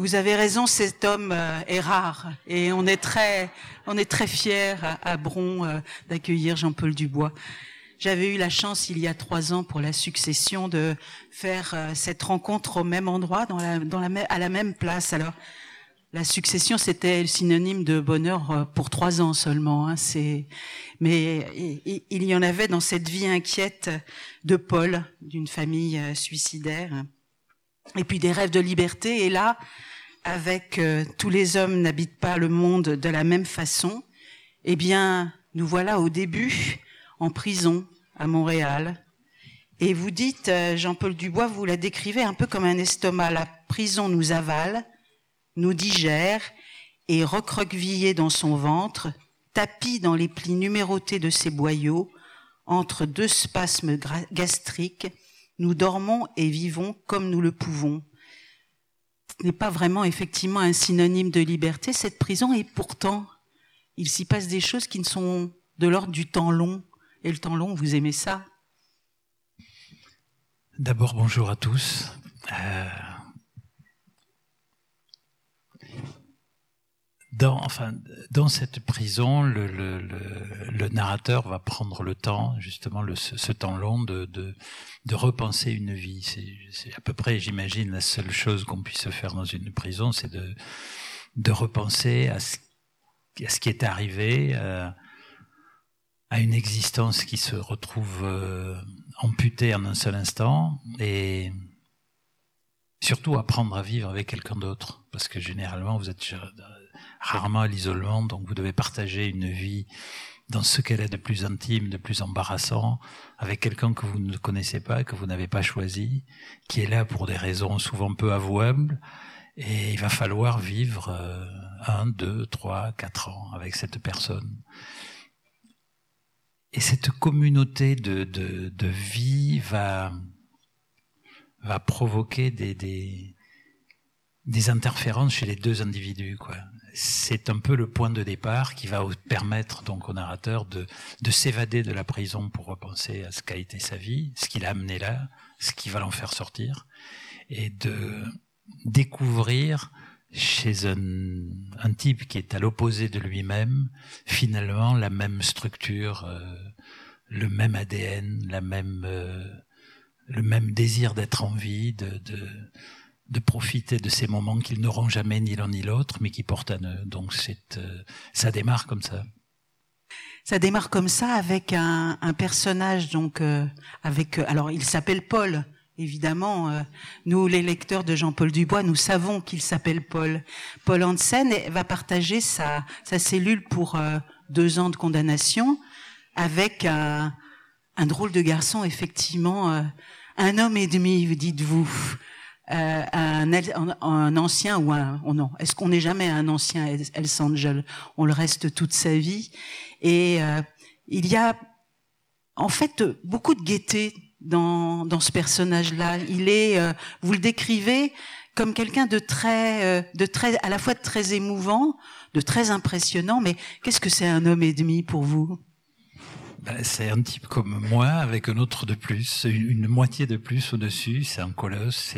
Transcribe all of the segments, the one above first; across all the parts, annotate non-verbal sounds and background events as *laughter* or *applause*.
Vous avez raison, cet homme euh, est rare et on est très, on est très fiers à, Bron euh, d'accueillir Jean-Paul Dubois. J'avais eu la chance il y a trois ans pour la succession de faire euh, cette rencontre au même endroit, dans la, dans la, à la même place. Alors, la succession, c'était synonyme de bonheur pour trois ans seulement. Hein, c'est, mais il y en avait dans cette vie inquiète de Paul, d'une famille suicidaire, et puis des rêves de liberté. Et là, avec euh, tous les hommes n'habitent pas le monde de la même façon, eh bien, nous voilà au début en prison à Montréal. Et vous dites, euh, Jean-Paul Dubois, vous la décrivez un peu comme un estomac. La prison nous avale, nous digère, et recroquevillé dans son ventre, tapis dans les plis numérotés de ses boyaux, entre deux spasmes gastriques, nous dormons et vivons comme nous le pouvons n'est pas vraiment effectivement un synonyme de liberté, cette prison, et pourtant, il s'y passe des choses qui ne sont de l'ordre du temps long. Et le temps long, vous aimez ça? D'abord, bonjour à tous. Euh, dans, cette prison, le, narrateur va prendre le temps, justement, ce, temps long, de, de repenser une vie. C'est à peu près, j'imagine, la seule chose qu'on puisse faire dans une prison, c'est de, de repenser à ce, à ce qui est arrivé, à, à, une existence qui se retrouve euh, amputée en un seul instant, et surtout apprendre à vivre avec quelqu'un d'autre, parce que généralement, vous êtes rarement à l'isolement, donc vous devez partager une vie dans ce qu'elle est de plus intime, de plus embarrassant, avec quelqu'un que vous ne connaissez pas, que vous n'avez pas choisi, qui est là pour des raisons souvent peu avouables, et il va falloir vivre euh, un, deux, trois, quatre ans avec cette personne. Et cette communauté de, de, de vie va, va provoquer des, des, des interférences chez les deux individus. Quoi c'est un peu le point de départ qui va permettre donc au narrateur de, de s'évader de la prison pour repenser à ce qu'a été sa vie, ce qui l'a amené là, ce qui va l'en faire sortir, et de découvrir chez un, un type qui est à l'opposé de lui-même, finalement la même structure, euh, le même ADN, la même, euh, le même désir d'être en vie, de, de de profiter de ces moments qu'ils n'auront jamais ni l'un ni l'autre, mais qui portent à eux. Donc euh, ça démarre comme ça. Ça démarre comme ça avec un, un personnage donc euh, avec euh, alors il s'appelle Paul. Évidemment, nous les lecteurs de Jean-Paul Dubois, nous savons qu'il s'appelle Paul. Paul Hansen va partager sa, sa cellule pour deux ans de condamnation avec un, un drôle de garçon, effectivement, un homme et demi, vous dites-vous. Euh, un, un, ancien ou un oh non est-ce qu'on n'est jamais un ancien El Angel? On le reste toute sa vie. Et euh, il y a en fait beaucoup de gaieté dans, dans ce personnage là il est euh, vous le décrivez comme quelqu'un de très de très à la fois de très émouvant de très impressionnant mais qu'est-ce que c'est un homme et demi pour vous? C'est un type comme moi avec un autre de plus, une, moitié de plus au-dessus. C'est un colosse.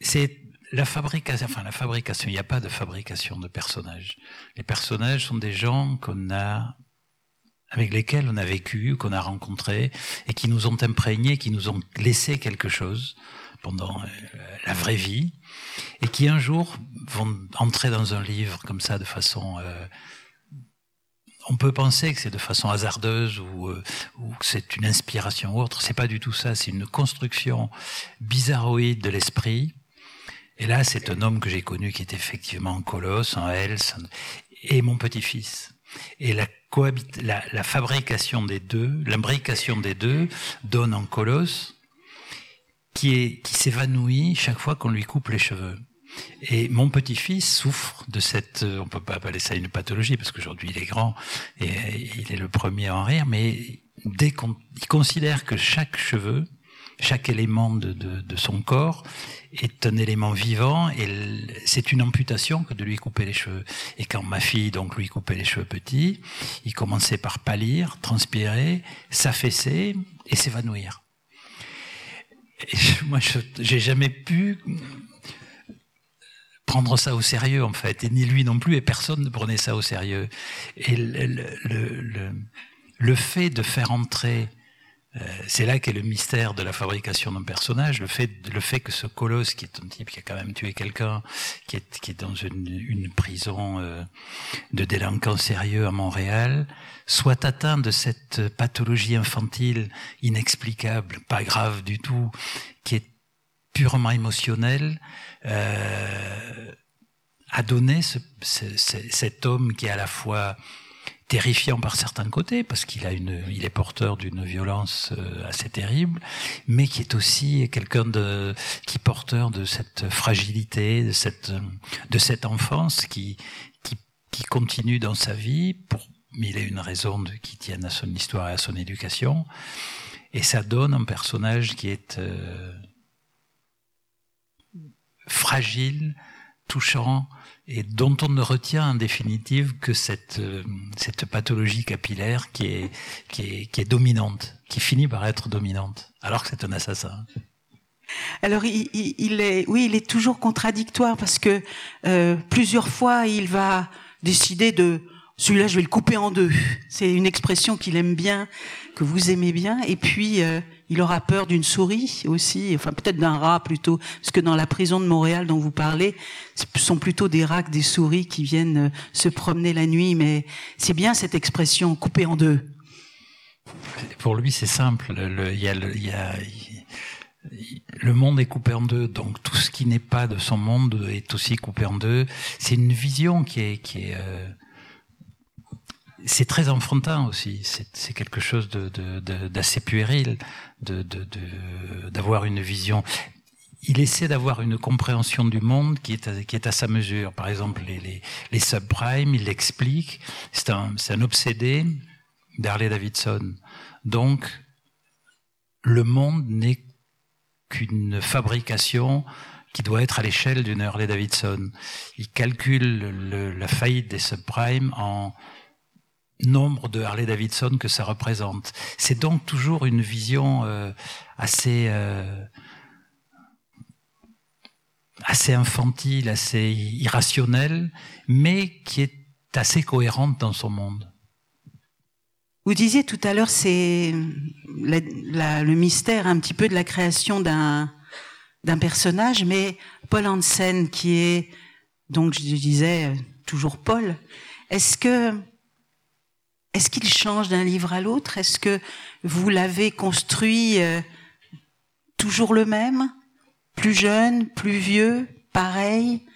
C'est la fabrication. Enfin, la fabrication. Il n'y a pas de fabrication de personnages. Les personnages sont des gens qu'on a avec lesquels on a vécu, qu'on a rencontrés et qui nous ont imprégnés, qui nous ont laissé quelque chose pendant euh, la vraie vie et qui un jour vont entrer dans un livre comme ça de façon euh, on peut penser que c'est de façon hasardeuse ou, euh, ou que c'est une inspiration ou autre. C'est pas du tout ça. C'est une construction bizarroïde de l'esprit. Et là, c'est un homme que j'ai connu qui est effectivement un colosse, un Hels, et mon petit-fils. Et la, la, la fabrication des deux, l'imbrication des deux donne un colosse qui est, qui s'évanouit chaque fois qu'on lui coupe les cheveux. Et mon petit-fils souffre de cette, on peut pas appeler ça une pathologie parce qu'aujourd'hui il est grand et il est le premier à en rire, mais dès qu'on il considère que chaque cheveu, chaque élément de, son corps est un élément vivant et c'est une amputation que de lui couper les cheveux. Et quand ma fille donc lui coupait les cheveux petits, il commençait par pâlir, transpirer, s'affaisser et s'évanouir. Moi, j'ai jamais pu prendre ça au sérieux en fait, et ni lui non plus, et personne ne prenait ça au sérieux. Et le, le, fait de faire entrer euh, c'est là qu'est le mystère de la fabrication d'un personnage, le fait, le fait que ce colosse, qui est un type qui a quand même tué quelqu'un, qui est, qui est dans une, une prison euh, de délinquants sérieux à Montréal, soit atteint de cette pathologie infantile inexplicable, pas grave du tout, qui est purement émotionnelle, euh, a donné ce, ce, cet homme qui est à la fois terrifiant par certains côtés parce qu'il a une, il est porteur d'une violence euh, assez terrible, mais qui est aussi quelqu'un de, qui est porteur de cette fragilité, de cette, de cette enfance qui, qui, qui continue dans sa vie pour mille et une raisons qui tiennent à son histoire et à son éducation. Et ça donne un personnage qui est euh, fragile, touchant, et dont on ne retient en définitive que cette, euh, cette pathologie capillaire qui est, qui, est, qui est dominante, qui finit par être dominante, alors que c'est un assassin. Alors il, est, oui, il est toujours contradictoire parce que euh, plusieurs fois il va décider de celui-là je vais le couper en deux. C'est une expression qu'il aime bien, que vous aimez bien, et puis euh, il aura peur d'une souris aussi, enfin peut-être d'un rat plutôt, parce que dans la prison de Montréal dont vous parlez, ce sont plutôt des rats que des souris qui viennent euh, se promener la nuit, mais c'est bien cette expression coupée en deux. Pour lui, c'est simple. Le, y a le, y a, le monde est coupé en deux, donc tout ce qui n'est pas de son monde est aussi coupé en deux. C'est une vision qui est, qui est euh, c'est très enfantin aussi. C'est quelque chose d'assez puéril d'avoir une vision. Il essaie d'avoir une compréhension du monde qui est à, sa mesure. Par exemple, les, subprimes, il l'explique. C'est un, obsédé d'Harley Davidson. Donc, le monde n'est qu'une fabrication qui doit être à l'échelle d'une Harley Davidson. Il calcule le, la faillite des subprimes en nombre de Harley Davidson que ça représente. C'est donc toujours une vision euh, assez euh, assez infantile, assez irrationnelle, mais qui est assez cohérente dans son monde. Vous disiez tout à l'heure, c'est le mystère un petit peu de la création d'un d'un personnage, mais Paul Hansen, qui est donc je disais toujours Paul, est-ce que est-ce qu'il change d'un livre à l'autre? Est-ce que vous l'avez construit euh, toujours le même? Plus jeune, plus vieux, pareil?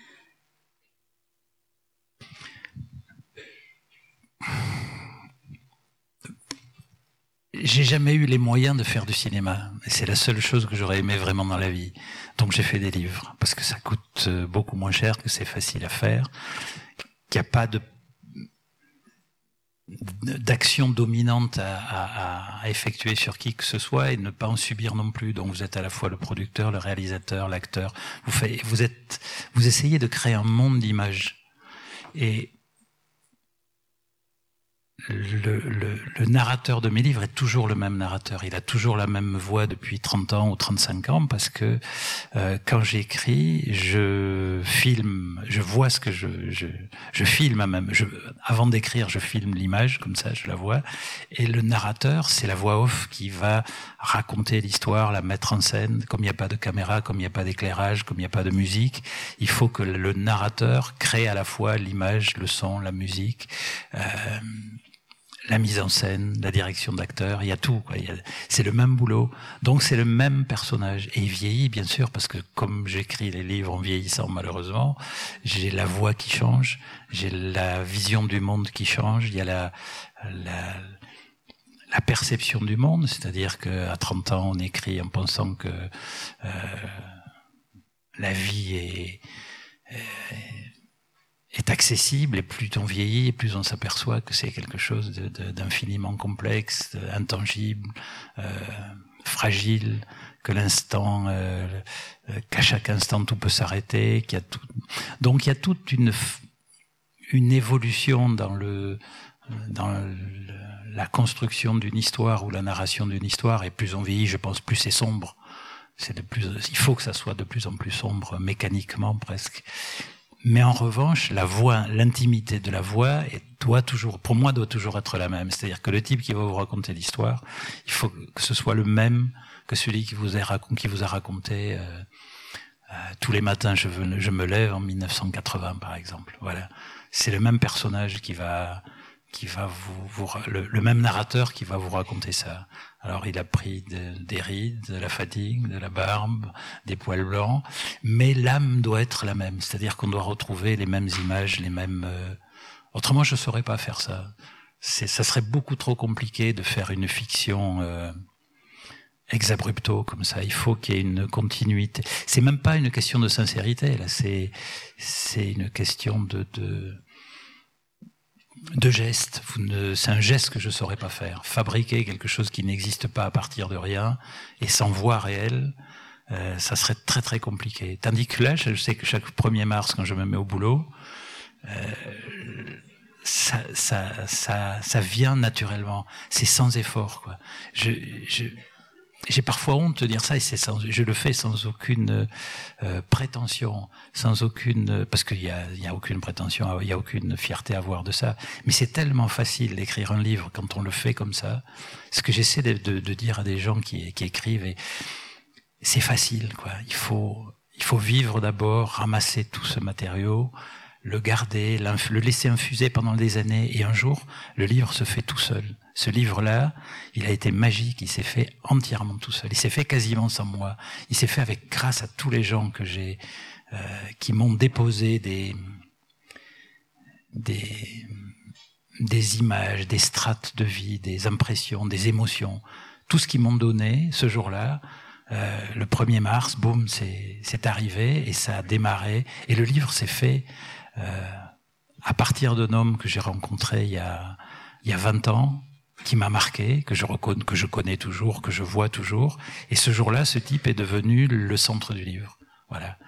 J'ai jamais eu les moyens de faire du cinéma. C'est la seule chose que j'aurais aimé vraiment dans la vie. Donc j'ai fait des livres parce que ça coûte euh, beaucoup moins cher, que c'est facile à faire, qu'il n'y a pas de d'action dominante à, à, effectuer sur qui que ce soit et ne pas en subir non plus. Donc vous êtes à la fois le producteur, le réalisateur, l'acteur. Vous, vous êtes, vous essayez de créer un monde d'images. Et le, le, le, narrateur de mes livres est toujours le même narrateur. Il a toujours la même voix depuis 30 ans ou 35 ans parce que euh, quand j'écris, je filme, je vois ce que je, je, je filme même. Je, avant d'écrire, je filme l'image, comme ça je la vois. Et le narrateur, c'est la voix off qui va raconter l'histoire, la mettre en scène. Comme il n'y a pas de caméra, comme il n'y a pas d'éclairage, comme il n'y a pas de musique, il faut que le narrateur crée à la fois l'image, le son, la musique. Euh, la mise en scène, la direction d'acteur, il y a tout. C'est le même boulot. Donc c'est le même personnage. Et il vieillit, bien sûr, parce que comme j'écris les livres en vieillissant, malheureusement, j'ai la voix qui change, j'ai la vision du monde qui change, il y a la, la, la perception du monde, c'est-à-dire qu'à 30 ans, on écrit en pensant que euh, la vie est, est est accessible et plus on vieillit, plus on s'aperçoit que c'est quelque chose d'infiniment complexe, intangible, euh, fragile, que l'instant, euh, qu'à chaque instant tout peut s'arrêter, qu'il y a tout. Donc il y a toute une une évolution dans le dans la construction d'une histoire ou la narration d'une histoire. Et plus on vieillit, je pense, plus c'est sombre. C'est de plus. Il faut que ça soit de plus en plus sombre mécaniquement presque. Mais en revanche, la voix, l'intimité de la voix doit toujours, pour moi, doit toujours être la même. C'est-à-dire que le type qui va vous raconter l'histoire, il faut que ce soit le même que celui qui vous a, raconté euh, euh, tous les matins. Je, je me lève en 1980, par exemple. Voilà, c'est le même personnage qui va qui va vous, vous le, même narrateur qui va vous raconter ça. Alors il a pris des rides, de la fatigue, de la barbe, des poils blancs, mais l'âme doit être la même. C'est-à-dire qu'on doit retrouver les mêmes images, les mêmes. Euh, autrement, je saurais pas faire ça. C'est, ça serait beaucoup trop compliqué de faire une fiction. Euh, ex abrupto comme ça. Il faut qu'il y ait une continuité. C'est même pas une question de sincérité là. C'est c'est une question de, de de gestes. C'est un geste que je ne saurais pas faire. Fabriquer quelque chose qui n'existe pas à partir de rien et sans voix réelle, euh, ça serait très très compliqué. Tandis que là, je sais que chaque 1er mars, quand je me mets au boulot, euh, ça, ça, ça, ça vient naturellement. C'est sans effort. Quoi. Je, je, j'ai parfois honte de dire ça et c'est sans, je le fais sans aucune euh, prétention, sans aucune parce qu'il y a, il y a aucune prétention, il y a aucune fierté à avoir de ça. Mais c'est tellement facile d'écrire un livre quand on le fait comme ça. Ce que j'essaie de, de, de, dire à des gens qui, qui écrivent, et c'est facile quoi. Il faut il faut vivre d'abord, ramasser tout ce matériau, le garder, le laisser infuser pendant des années, et un jour le livre se fait tout seul ce livre-là, il a été magique, il s'est fait entièrement tout seul. Il s'est fait quasiment sans moi. Il s'est fait avec grâce à tous les gens que j'ai, euh, qui m'ont déposé des, des, des images, des strates de vie, des impressions, des émotions. Tout ce qu'ils m'ont donné ce jour-là, euh, le 1er mars, boum, c'est arrivé et ça a démarré. Et le livre s'est fait à partir d'un homme que j'ai rencontré il y a, il y a 20 ans, qui m'a marqué, que je reconnais, que je connais toujours, que je vois toujours. Et ce jour-là, ce type est devenu le centre du livre. Voilà.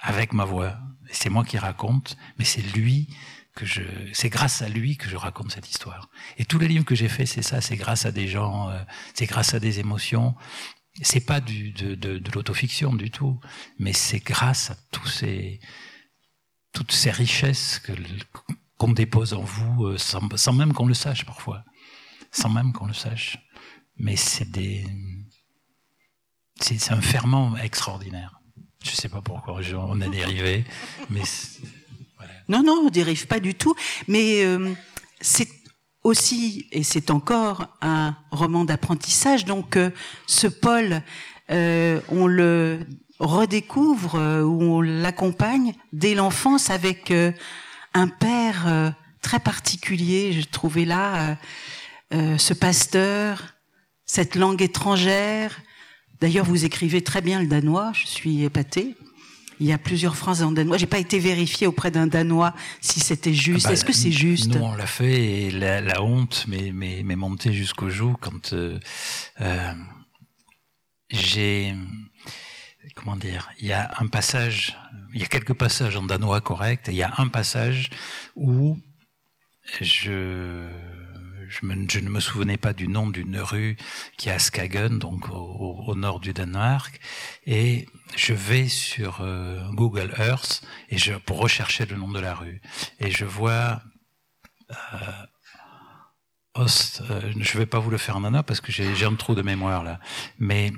Avec ma voix. C'est moi qui raconte, mais c'est lui que je, c'est grâce à lui que je raconte cette histoire. Et tous les livres que j'ai faits, c'est ça, c'est grâce à des gens, euh, c'est grâce à des émotions. C'est pas du, de, de, de l'autofiction du tout, mais c'est grâce à tous ces, toutes ces richesses qu'on dépose en vous euh, sans, même qu'on le sache parfois sans même qu'on le sache. Mais c'est des, c'est un ferment extraordinaire. Je sais pas pourquoi on a dérivé, mais non, non, on dérive pas du tout. Mais euh, c'est aussi et c'est encore un roman d'apprentissage. Donc euh, ce Paul, euh, on le redécouvre euh, ou on l'accompagne dès l'enfance avec euh, un père très particulier. Je trouvais là euh, ce pasteur, cette langue étrangère. D'ailleurs, vous écrivez très bien le danois, je suis épatée. Il y a plusieurs phrases en danois. J'ai pas été vérifié auprès d'un danois si c'était juste. Ah bah, Est-ce que c'est juste? Nous, on l'a fait et la, la honte m'est montée jusqu'au jour quand euh, euh, j'ai comment dire Il y a un passage, il y a quelques passages en danois correct. Il y a un passage où je je, ne me souvenais pas du nom d'une rue qui est à Skagen, donc au, nord du Danemark, et je vais sur euh, Google Earth et je pour rechercher le nom de la rue et je vois euh, Ost, euh, je vais pas vous le faire en parce que j'ai un trou de mémoire là, mais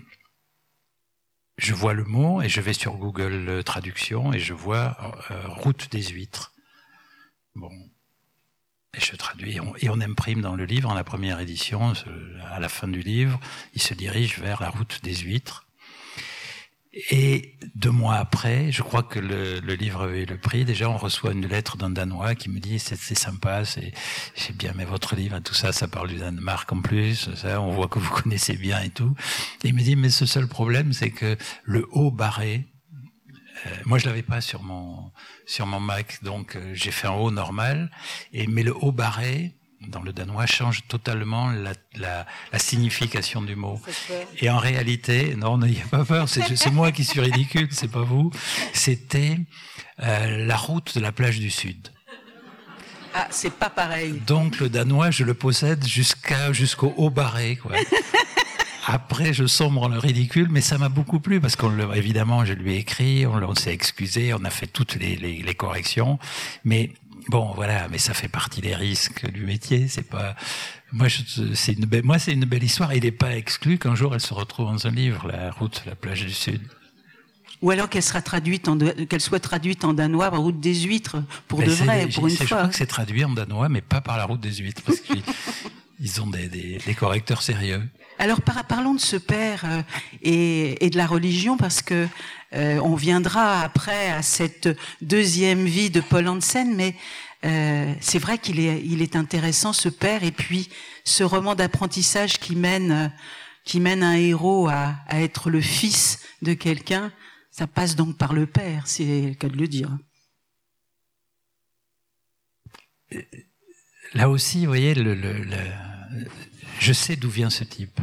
je vois le mot et je vais sur Google Traduction et je vois euh, route des huîtres. Bon, et je traduis, et on, imprime dans le livre, en la première édition, à la fin du livre, il se dirige vers la route des huîtres. Et deux mois après, je crois que le, livre avait le prix. Déjà, on reçoit une lettre d'un Danois qui me dit c'est sympa, c'est j'ai bien aimé votre livre, tout ça, ça parle du Danemark en plus, ça, on voit que vous *laughs* connaissez bien et tout. Et il me dit mais ce seul problème, c'est que le haut barré, euh, moi, je l'avais pas sur mon sur mon Mac, donc euh, j'ai fait un haut normal. Et mais le haut barré dans le danois change totalement la, la, la signification du mot. Et en réalité, non, n'ayez pas peur, c'est moi qui suis ridicule, c'est pas vous. C'était euh, la route de la plage du Sud. Ah, c'est pas pareil. Donc le danois, je le possède jusqu'à jusqu'au haut barré, quoi. après, je sombre dans le ridicule, mais ça m'a beaucoup plu parce qu'on évidemment, je lui ai écrit, on, s'est excusé, on a fait toutes les, les, les corrections, mais bon, voilà, mais ça fait partie des risques du métier. C'est pas, moi, c'est une belle, moi, c'est une belle histoire. Il n'est pas exclu qu'un jour elle se retrouve dans un livre, la route, la plage du Sud. Ou alors qu'elle sera traduite en, qu'elle soit traduite en danois, par route des huîtres, pour de vrai, pour une fois. Je crois que c'est traduit en danois, mais pas par la route des huîtres, parce *laughs* qu'ils ont des, des, des, correcteurs sérieux. Alors par, parlons de ce père euh, et, et, de la religion, parce que euh, on viendra après à cette deuxième vie de Paul Hansen, mais euh, c'est vrai qu'il est, il est intéressant ce père et puis ce roman d'apprentissage qui mène, qui mène un héros à, à être le fils de quelqu'un. Ça passe donc par le père, c'est le cas de le dire. Là aussi, vous voyez, le, le, le je sais d'où vient ce type.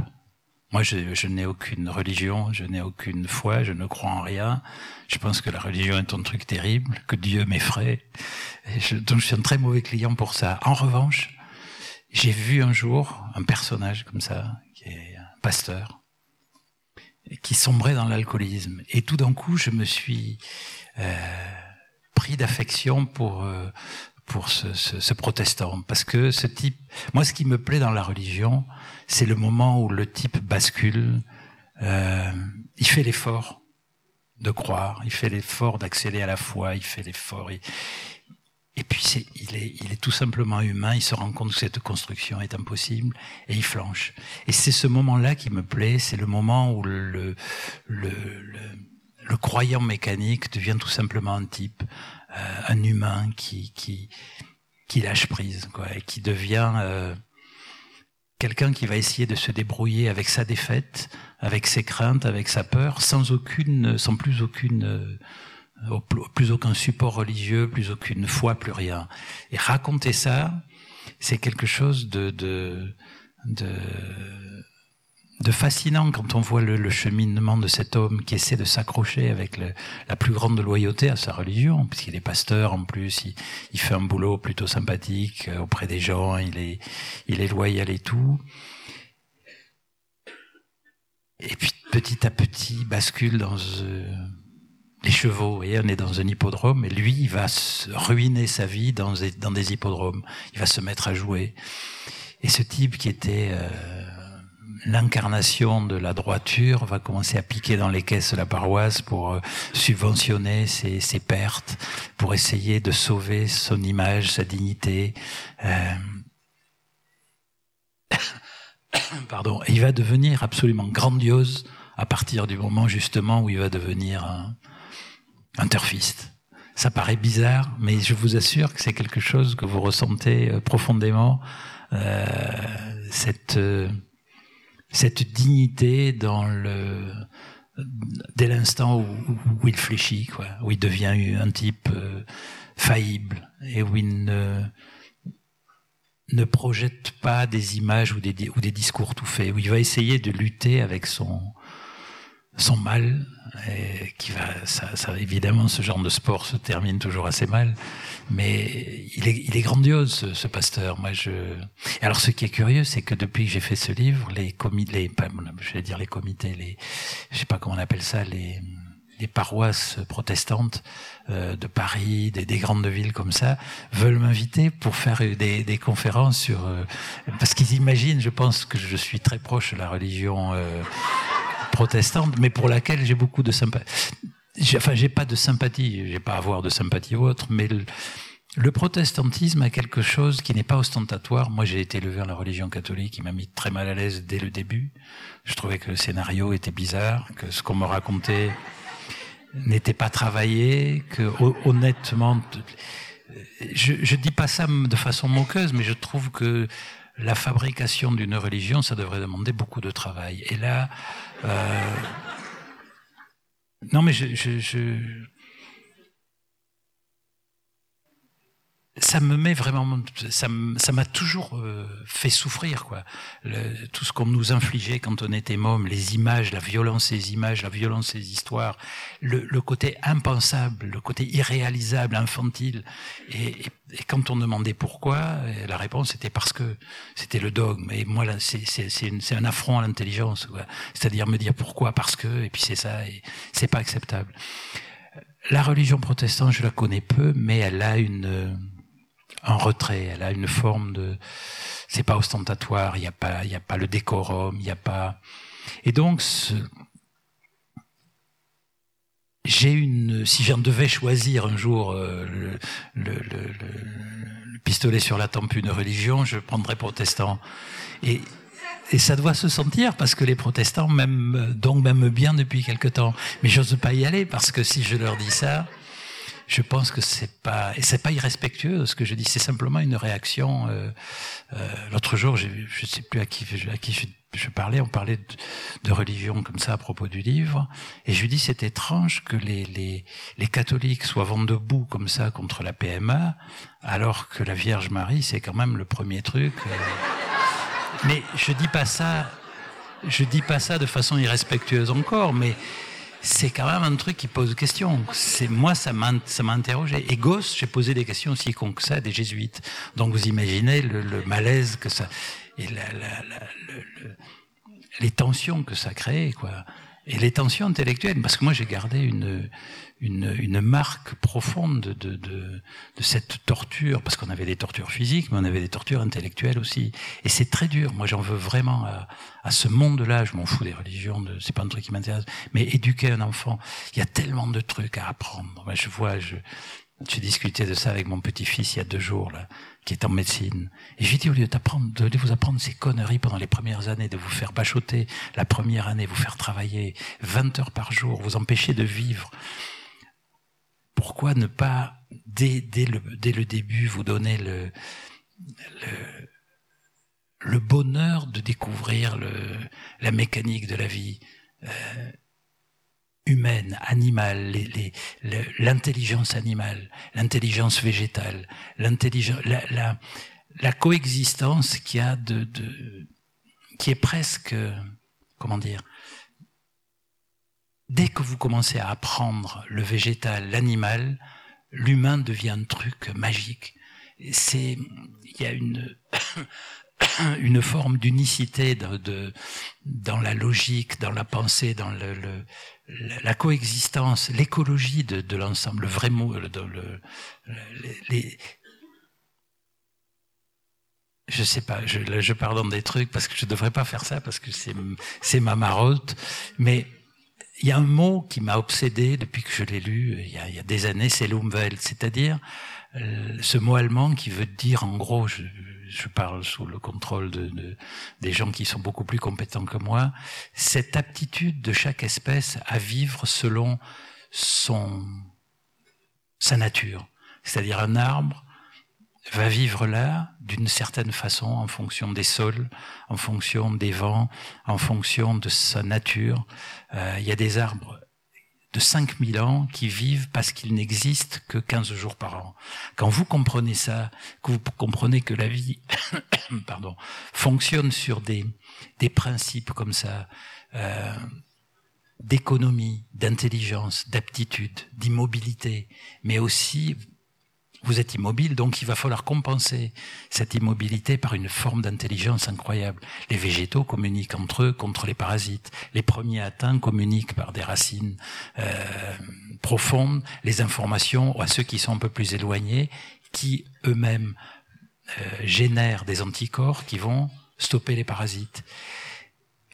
Moi, je, n'ai aucune religion, je n'ai aucune foi, je ne crois en rien. Je pense que la religion est un truc terrible, que Dieu m'effraie. Donc, je suis un très mauvais client pour ça. En revanche, j'ai vu un jour un personnage comme ça, qui est un pasteur, qui sombrait dans l'alcoolisme. Et tout d'un coup, je me suis euh, pris d'affection pour euh, pour ce, ce, ce, protestant, parce que ce type, moi, ce qui me plaît dans la religion, c'est le moment où le type bascule. Euh, il fait l'effort de croire, il fait l'effort d'accéder à la foi, il fait l'effort. Il... Et puis c'est, il est, il est tout simplement humain. Il se rend compte que cette construction est impossible et il flanche. Et c'est ce moment-là qui me plaît. C'est le moment où le, le, le, le croyant mécanique devient tout simplement un type, un humain qui, qui, qui lâche prise, quoi, et qui devient euh, quelqu'un qui va essayer de se débrouiller avec sa défaite, avec ses craintes, avec sa peur, sans aucune, sans plus aucune, euh, plus aucun support religieux, plus aucune foi, plus rien. Et raconter ça, c'est quelque chose de, de de fascinant quand on voit le, le, cheminement de cet homme qui essaie de s'accrocher avec le, la plus grande loyauté à sa religion, puisqu'il est pasteur en plus, il, il, fait un boulot plutôt sympathique euh, auprès des gens, il est, il est loyal et tout. Et puis petit à petit bascule dans euh, les chevaux. Vous voyez, on est dans un hippodrome et lui, il va se ruiner sa vie dans des, dans des hippodromes. Il va se mettre à jouer. Et ce type qui était euh, l'incarnation de la droiture va commencer à piquer dans les caisses de la paroisse pour euh, subventionner ses, pertes, pour essayer de sauver son image, sa dignité. Euh... *coughs* Pardon. Il va devenir absolument grandiose à partir du moment justement où il va devenir un, turfiste. Ça paraît bizarre, mais je vous assure que c'est quelque chose que vous ressentez euh, profondément. Cette cette dignité dès l'instant où, il fléchit, où il devient un type euh, faillible et où il ne projette pas des images ou des, ou des discours tout faits, où il va essayer de lutter avec son mal, et qui va, évidemment, ce genre de sport se termine toujours assez mal, mais il est, il est grandiose, ce, ce pasteur. Moi, je. Alors, ce qui est curieux, c'est que depuis que j'ai fait ce livre, les comités, je vais dire les comités, les, je sais pas comment on appelle ça, les, les paroisses protestantes euh, de Paris, des, des, grandes villes comme ça, veulent m'inviter pour faire des, des conférences sur, euh, parce qu'ils imaginent, je pense que je suis très proche de la religion. Euh, protestante, mais pour laquelle j'ai beaucoup de sympathie. Enfin, j'ai pas de sympathie, j'ai pas à avoir de sympathie ou autre, mais le, le protestantisme a quelque chose qui n'est pas ostentatoire. Moi, j'ai été élevé dans la religion catholique, qui m'a mis très mal à l'aise dès le début. Je trouvais que le scénario était bizarre, que ce qu'on me racontait n'était pas travaillé, que honnêtement, je, je dis pas ça de façon moqueuse, mais je trouve que la fabrication d'une religion, ça devrait demander beaucoup de travail. Et là, euh, non, mais je, je, je... ça me met vraiment, ça m'a toujours euh, fait souffrir quoi. Le, tout ce qu'on nous infligeait quand on était môme, les images, la violence des images, la violence des histoires, le, le côté impensable, le côté irréalisable, infantile. Et, et, quand on demandait pourquoi, la réponse était parce que c'était le dogme. Et moi c'est un affront à l'intelligence, c'est-à-dire me dire pourquoi, parce que, et puis c'est ça, et c'est pas acceptable. La religion protestante, je la connais peu, mais elle a une un retrait, elle a une forme de, c'est pas ostentatoire, il n'y a pas, il y a pas le décorum, il n'y a pas, et donc j'ai une, si j'en devais choisir un jour euh, le, le, le, le, pistolet sur la tempe une religion, je prendrais protestant. Et, ça doit se sentir parce que les protestants m'aiment donc bien depuis quelque temps. Mais j'ose pas y aller parce que si je leur dis ça, je pense que c'est pas c'est pas irrespectueux ce que je dis, c'est simplement une réaction. Euh, euh, L'autre jour, je sais plus à qui à qui je, parlais, on parlait de, de, religion comme ça à propos du livre, et je lui dis c'est étrange que les, les les catholiques soient vent debout comme ça contre la PMA, alors que la Vierge Marie c'est quand même le premier truc. Euh. Mais je dis pas ça, je dis pas ça de façon irrespectueuse encore, mais c'est quand même un truc qui pose question. C'est moi, ça m'a, interrogé. Et gosse, j'ai posé des questions aussi con que ça des jésuites. Donc vous imaginez le, malaise que ça et les tensions que ça crée, quoi. Et les tensions intellectuelles, parce que moi j'ai gardé une une, une marque profonde de, de, de, cette torture, parce qu'on avait des tortures physiques, mais on avait des tortures intellectuelles aussi. Et c'est très dur. Moi, j'en veux vraiment à, à ce monde-là. Je m'en fous des religions, de, c'est pas un truc qui m'intéresse. Mais éduquer un enfant, il y a tellement de trucs à apprendre. Moi, je vois, je, j'ai discuté de ça avec mon petit-fils il y a deux jours, là, qui est en médecine. Et j'ai dit, au lieu d'apprendre, de vous apprendre ces conneries pendant les premières années, de vous faire bachoter la première année, vous faire travailler 20 heures par jour, vous empêcher de vivre, pourquoi ne pas, dès, le, début, vous donner le, bonheur de découvrir la mécanique de la vie euh, humaine, animale, l'intelligence animale, l'intelligence végétale, la, coexistence qui est presque, comment dire, Dès que vous commencez à apprendre le végétal, l'animal, l'humain devient un truc magique. C'est, il y a une, *coughs* une forme d'unicité de, de, dans la logique, dans la pensée, dans le, le la coexistence, l'écologie de, de l'ensemble, le vrai mot, le, le, les, je sais pas, je, je pardonne des trucs parce que je devrais pas faire ça parce que c'est, c'est ma marotte, mais il y a un mot qui m'a obsédé depuis que je l'ai lu il y, a, des années, c'est l'Umwelt, c'est-à-dire euh, ce mot allemand qui veut dire, en gros, je, je parle sous le contrôle de, de, des gens qui sont beaucoup plus compétents que moi, cette aptitude de chaque espèce à vivre selon son sa nature. C'est-à-dire un arbre va vivre là d'une certaine façon en fonction des sols, en fonction des vents, en fonction de sa nature. Euh, il y a des arbres de 5000 ans qui vivent parce qu'ils n'existent que 15 jours par an. Quand vous comprenez ça, que vous comprenez que la vie *coughs* pardon, fonctionne sur des, des principes comme ça, euh, d'économie, d'intelligence, d'aptitude, d'immobilité, mais aussi vous êtes immobile, donc il va falloir compenser cette immobilité par une forme d'intelligence incroyable. Les végétaux communiquent entre eux contre les parasites. Les premiers atteints communiquent par des racines euh, profondes les informations à ceux qui sont un peu plus éloignés, qui eux-mêmes euh, génèrent des anticorps qui vont stopper les parasites.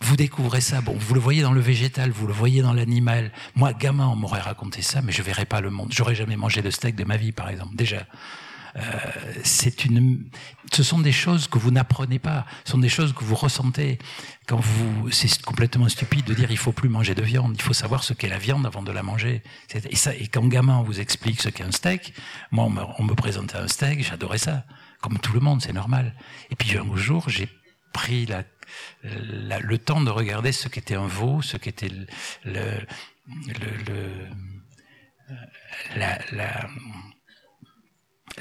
Vous découvrez ça, bon, vous le voyez dans le végétal, vous le voyez dans l'animal. Moi, gamin, on m'aurait raconté ça, mais je verrais pas le monde. J'aurais jamais mangé de steak de ma vie, par exemple. Déjà, euh, c'est une, ce sont des choses que vous n'apprenez pas, ce sont des choses que vous ressentez quand vous. C'est complètement stupide de dire il faut plus manger de viande. Il faut savoir ce qu'est la viande avant de la manger. Et ça, et quand gamin on vous explique ce qu'est un steak, moi on me, on me présentait un steak, j'adorais ça, comme tout le monde, c'est normal. Et puis un jour j'ai pris la le temps de regarder ce qu'était un veau, ce qu'était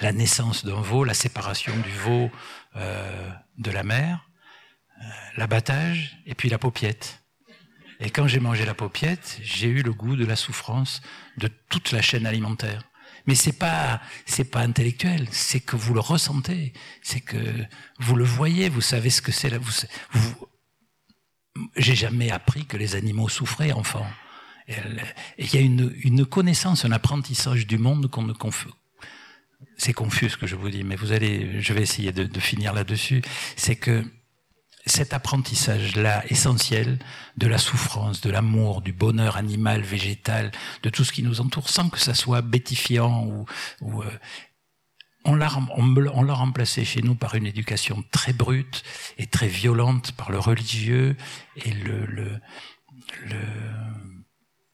la naissance d'un veau, la séparation du veau euh, de la mère, euh, l'abattage et puis la paupiette. Et quand j'ai mangé la paupiette, j'ai eu le goût de la souffrance de toute la chaîne alimentaire. Mais c'est pas c'est pas intellectuel, c'est que vous le ressentez, c'est que vous le voyez, vous savez ce que c'est là. Vous, vous j'ai jamais appris que les animaux souffraient, enfant. Il y a une, une, connaissance, un apprentissage du monde qu'on ne confie. C'est confus ce que je vous dis, mais vous allez, je vais essayer de, de finir là-dessus. C'est que cet apprentissage-là essentiel de la souffrance, de l'amour, du bonheur animal, végétal, de tout ce qui nous entoure, sans que ça soit bêtifiant ou, ou euh, on l'a on, l'a remplacé chez nous par une éducation très brute et très violente par le religieux et le, le, le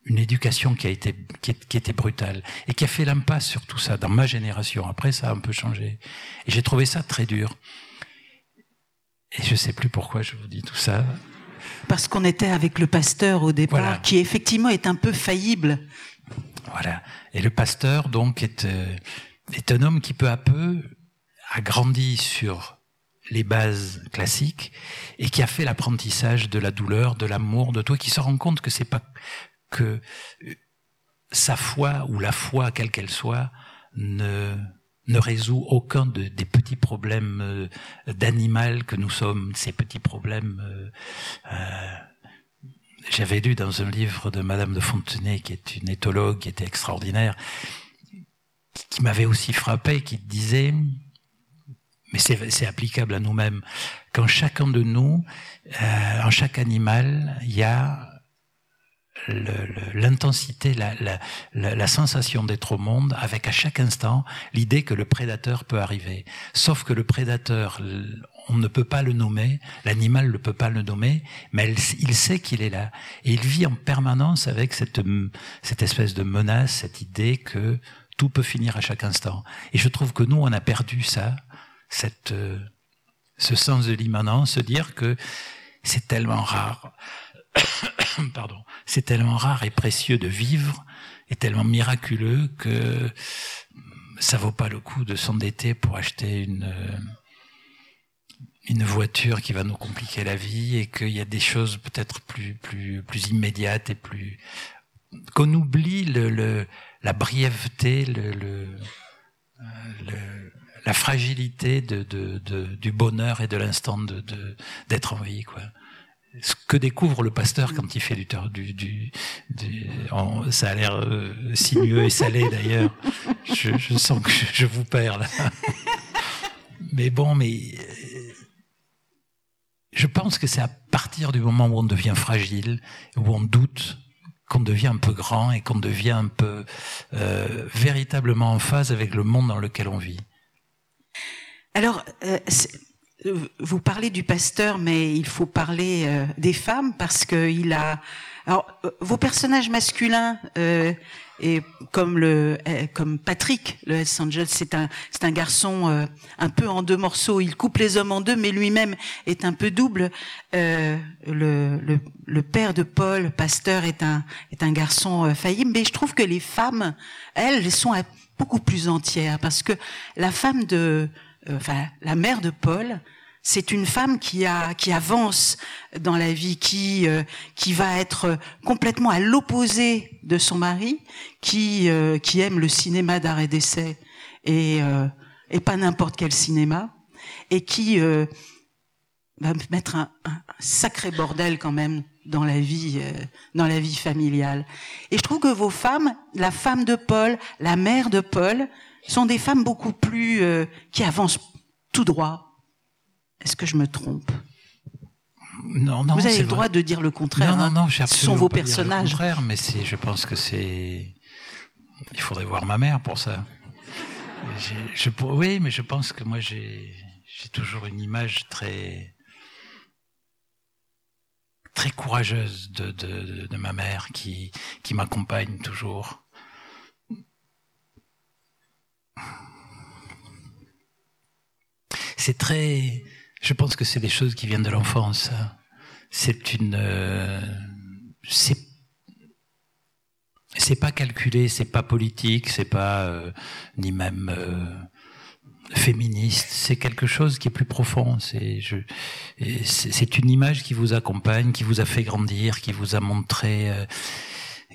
une éducation qui a été qui, était brutale et qui a fait l'impasse sur tout ça dans ma génération. Après, ça a un peu changé et j'ai trouvé ça très dur. Et je sais plus pourquoi je vous dis tout ça. Parce qu'on était avec le pasteur au départ, qui effectivement est un peu faillible. Voilà. Et le pasteur, donc, est, euh, est un homme qui peu à peu a grandi sur les bases classiques et qui a fait l'apprentissage de la douleur, de l'amour, de toi, qui se rend compte que c'est pas que sa foi ou la foi, quelle qu'elle soit, ne ne résout aucun de, des petits problèmes euh, d'animal que nous sommes, ces petits problèmes. Euh, euh, J'avais lu dans un livre de Madame de Fontenay, qui est une éthologue, qui était extraordinaire, qui m'avait aussi frappé, qui disait, mais c'est applicable à nous-mêmes, qu'en chacun de nous, en chaque animal, il y a l'intensité, la, sensation d'être au monde, avec à chaque instant l'idée que le prédateur peut arriver. Sauf que le prédateur, on ne peut pas le nommer, l'animal ne peut pas le nommer, mais il sait qu'il est là. Et il vit en permanence avec cette, cette espèce de menace, cette idée que tout peut finir à chaque instant. Et je trouve que nous, on a perdu ça, cette, euh, ce sens de l'immanence, se dire que c'est tellement rare. *coughs* Pardon, c'est tellement rare et précieux de vivre, et tellement miraculeux que ça vaut pas le coup de s'endetter pour acheter une euh, une voiture qui va nous compliquer la vie et qu'il y a des choses peut-être plus plus plus immédiates et plus qu'on oublie la brièveté, le la fragilité de, de, de, du bonheur et de l'instant de, d'être en vie, quoi. Ce que découvre le pasteur quand il fait du, ça a l'air euh, sinueux et salé d'ailleurs. Je, sens que je, je vous perds là. Mais bon, mais euh, je pense que c'est à partir du moment où on devient fragile, où on doute, qu'on devient un peu grand et qu'on devient un peu euh, véritablement en phase avec le monde dans lequel on vit. Alors, euh, vous parlez du pasteur, mais il faut parler euh, des femmes parce que il a. Alors, euh, vos personnages masculins euh, et comme le comme Patrick, le Hells Angel, c'est un c'est un garçon euh, un peu en deux morceaux. Il coupe les hommes en deux, mais lui-même est un peu double. Euh, le, le, le père de Paul, pasteur, est un est un garçon faillible. Mais je trouve que les femmes, elles, sont beaucoup plus entières parce que la femme de enfin la mère de Paul, c'est une femme qui a qui avance dans la vie, qui euh, qui va être complètement à l'opposé de son mari, qui euh, qui aime le cinéma d'art et d'essai et euh, et pas n'importe quel cinéma et qui va mettre un, un, sacré bordel quand même dans la vie dans la vie familiale. Et je trouve que vos femmes, la femme de Paul, la mère de Paul, sont des femmes beaucoup plus qui avancent tout droit. Est-ce que je me trompe? Non, non, Vous avez le droit de dire le contraire. Non, non, non, Ce sont vos personnages. le contraire, mais je pense que c'est. Il faudrait voir ma mère pour ça. Je, oui, mais je pense que moi j'ai, toujours une image très très courageuse de, de, de ma mère qui, qui m'accompagne toujours. C'est très. Je pense que c'est des choses qui viennent de l'enfance. C'est une. Euh, c'est. C'est pas calculé, c'est pas politique, c'est pas euh, ni même. Euh, féministe. C'est quelque chose qui est plus profond. C'est c'est une image qui vous accompagne, qui vous a fait grandir, qui vous a montré,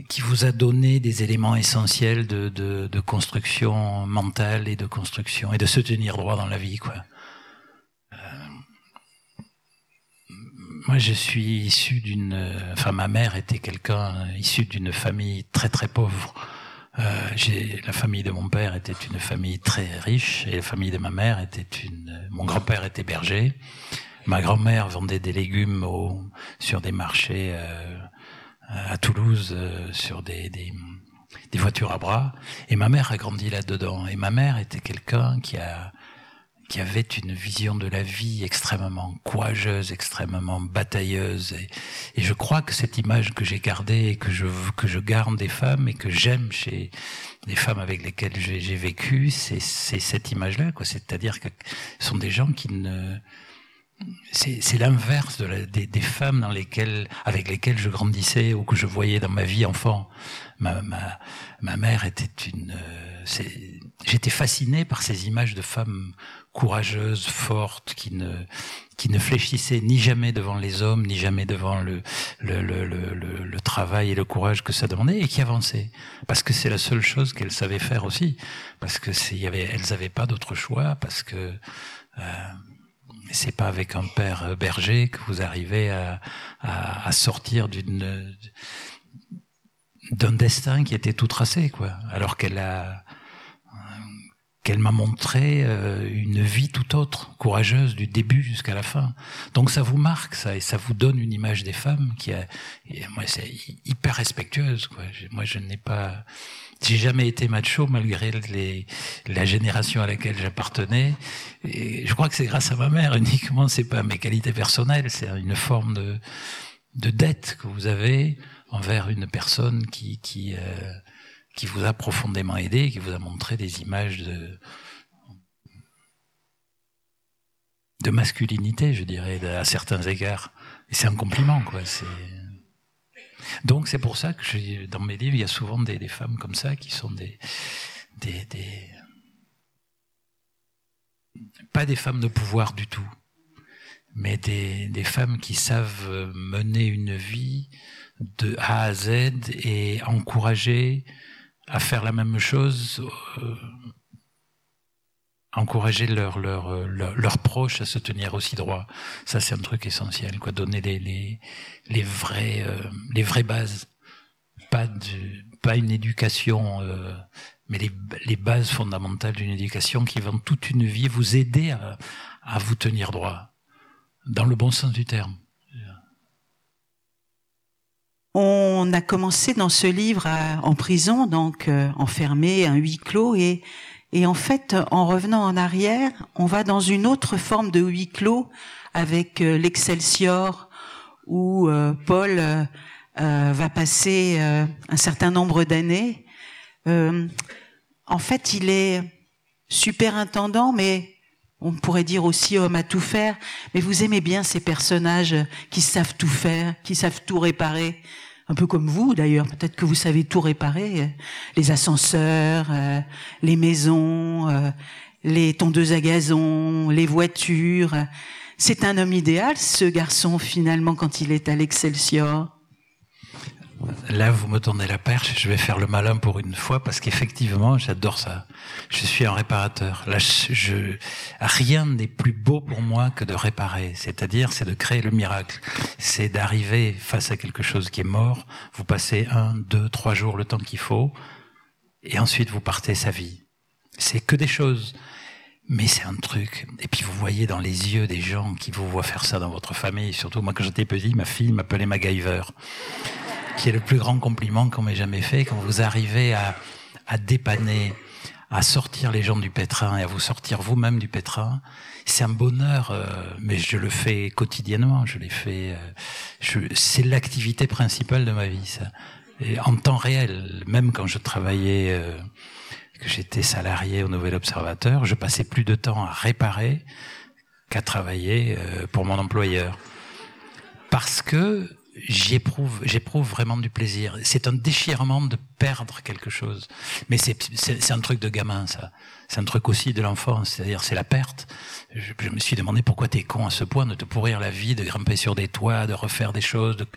qui vous a donné des éléments essentiels de, de, de, construction mentale et de construction et de se tenir droit dans la vie, quoi. Euh, moi, je suis issu d'une, enfin, ma mère était quelqu'un issu d'une famille très très pauvre. Euh, la famille de mon père était une famille très riche et la famille de ma mère était une. Mon grand-père était berger. Ma grand-mère vendait des légumes au, sur des marchés euh, à Toulouse, euh, sur des, des, des voitures à bras. Et ma mère a grandi là-dedans. Et ma mère était quelqu'un qui a qui avait une vision de la vie extrêmement courageuse, extrêmement batailleuse. Et, je crois que cette image que j'ai gardée et que je, que je garde des femmes et que j'aime chez les femmes avec lesquelles j'ai vécu, c'est cette image-là. C'est-à-dire que ce sont des gens qui ne c'est l'inverse de des, des, femmes dans lesquelles, avec lesquelles je grandissais ou que je voyais dans ma vie enfant. Ma, mère était une. Euh, j'étais fasciné par ces images de femmes courageuses, fortes, qui ne qui ne fléchissaient ni jamais devant les hommes, ni jamais devant le travail et le courage que ça demandait, et qui avançaient. Parce que c'est la seule chose qu'elles savaient faire aussi. Parce que elles n'avaient pas d'autre choix. Parce que euh, c'est pas avec un père euh, berger que vous arrivez à, à, à sortir d'une d'un destin qui était tout tracé, quoi. Alors qu'elle a qu'elle m'a montré euh, une vie tout autre, courageuse du début jusqu'à la fin. Donc ça vous marque ça et ça vous donne une image des femmes qui est, moi c'est hyper respectueuse quoi. Moi je n'ai pas j'ai jamais été macho malgré la génération à laquelle j'appartenais. Et je crois que c'est grâce à ma mère uniquement. C'est pas mes qualités personnelles, c'est une forme de, de dette que vous avez envers une personne euh, qui vous a profondément aidé, qui vous a montré des images de masculinité, je dirais, à certains égards. Et c'est un compliment, quoi. Donc c'est pour ça que dans mes livres, il y a souvent des, femmes comme ça qui sont des, pas des femmes de pouvoir du tout, mais des, des femmes qui savent mener une vie de A à Z et encourager à faire la même chose euh, encourager leurs leur, leur, leur proches à se tenir aussi droit. Ça, c'est un truc essentiel. Donner les, les, les, euh, vraies bases. Pas, pas une éducation, euh, mais les, les bases fondamentales d'une éducation qui vont toute une vie vous aider à, à vous tenir droit. Dans le bon sens du terme. On a commencé dans ce livre en prison, donc euh, enfermé, un huis clos, et et en fait, en revenant en arrière, on va dans une autre forme de huis clos avec euh, l'Excelsior, où euh, Paul euh, va passer un certain nombre d'années. en fait, il est superintendant, mais on pourrait dire aussi homme à tout faire. Mais vous aimez bien ces personnages qui savent tout faire, qui savent tout réparer un peu comme vous d'ailleurs, peut-être que vous savez tout réparer, euh, les ascenseurs, euh, les maisons, euh, les tondeuses à gazon, les voitures. C'est un homme idéal, ce garçon, finalement, quand il est à l'Excelsior. Là, vous me tournez la perche, je vais faire le malin pour une fois parce qu'effectivement, j'adore ça. Je suis un réparateur. Rien n'est plus beau pour moi que de réparer. C'est-à-dire, c'est de créer le miracle. C'est d'arriver face à quelque chose qui est mort. Vous passez un, deux, trois jours, le temps qu'il faut, et ensuite vous partez sa vie. C'est que des choses. Mais c'est un truc. Et puis vous voyez dans les yeux des gens qui vous voient faire ça dans votre famille. Surtout moi, quand j'étais petit, ma fille m'appelait MacGyver qui est le plus grand compliment qu'on m'ait jamais fait, quand vous arrivez à, dépanner, à sortir les gens du pétrin et à vous sortir vous-même du pétrin, c'est un bonheur, euh, mais je le fais quotidiennement, je l'ai fait, euh, c'est l'activité principale de ma vie, ça. En temps réel, même quand je travaillais, euh, que j'étais salarié au Nouvel Observateur, je passais plus de temps à réparer qu'à travailler pour mon employeur. Parce que j'éprouve, j'éprouve vraiment du plaisir. C'est un déchirement de perdre quelque chose. Mais c'est, un truc de gamin, ça. C'est un truc aussi de l'enfance. C'est-à-dire, c'est la perte. Je, me suis demandé pourquoi t'es con à ce point de te pourrir la vie, de grimper sur des toits, de refaire des choses, de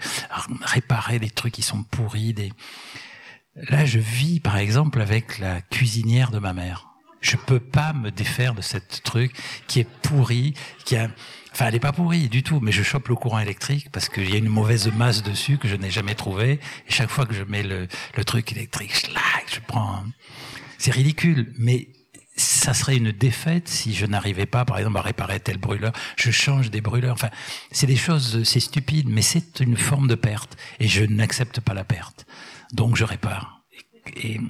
réparer des trucs qui sont pourris, là, je vis, par exemple, avec la cuisinière de ma mère. Je peux pas me défaire de cette truc qui est pourri, qui a, Enfin, elle n'est pas pourrie du tout, mais je chope le courant électrique parce qu'il y a une mauvaise masse dessus que je n'ai jamais trouvée. Chaque fois que je mets le, le truc électrique, je prends. C'est ridicule, mais ça serait une défaite si je n'arrivais pas, par exemple, à réparer tel brûleur. Je change des brûleurs. Enfin, c'est des choses, c'est stupide, mais c'est une forme de perte. Et je n'accepte pas la perte. Donc je répare. Et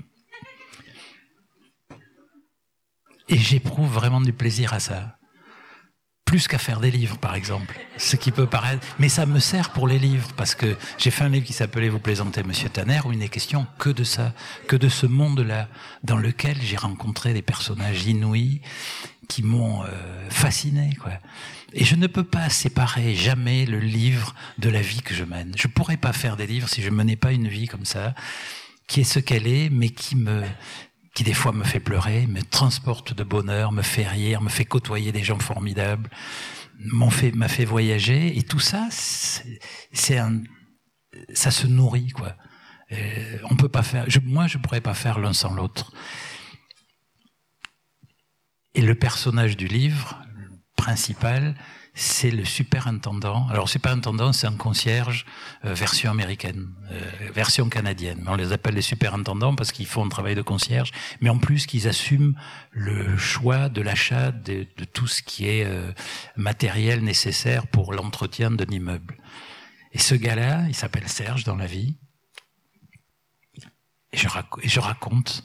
j'éprouve vraiment du plaisir à ça plus qu'à faire des livres, par exemple. Ce qui peut paraître, mais ça me sert pour les livres parce que j'ai fait un livre qui s'appelait Vous plaisantez, Monsieur Tanner, où il n'est question que de ça, que de ce monde-là, dans lequel j'ai rencontré des personnages inouïs qui m'ont euh, fasciné, quoi. Et je ne peux pas séparer jamais le livre de la vie que je mène. Je pourrais pas faire des livres si je menais pas une vie comme ça, qui est ce qu'elle est, mais qui me qui des fois me fait pleurer, me transporte de bonheur, me fait rire, me fait côtoyer des gens formidables, m'a fait, fait voyager, et tout ça, c'est un, ça se nourrit, quoi. on peut pas faire, je, moi, je pourrais pas faire l'un sans l'autre. Et le personnage du livre principal, c'est le superintendant. Alors, superintendant, c'est un concierge euh, version américaine, euh, version canadienne. On les appelle les superintendants parce qu'ils font un travail de concierge, mais en plus qu'ils assument le choix de l'achat de, tout ce qui est euh, matériel nécessaire pour l'entretien d'un immeuble. Et ce gars-là, il s'appelle Serge dans la vie. et je raconte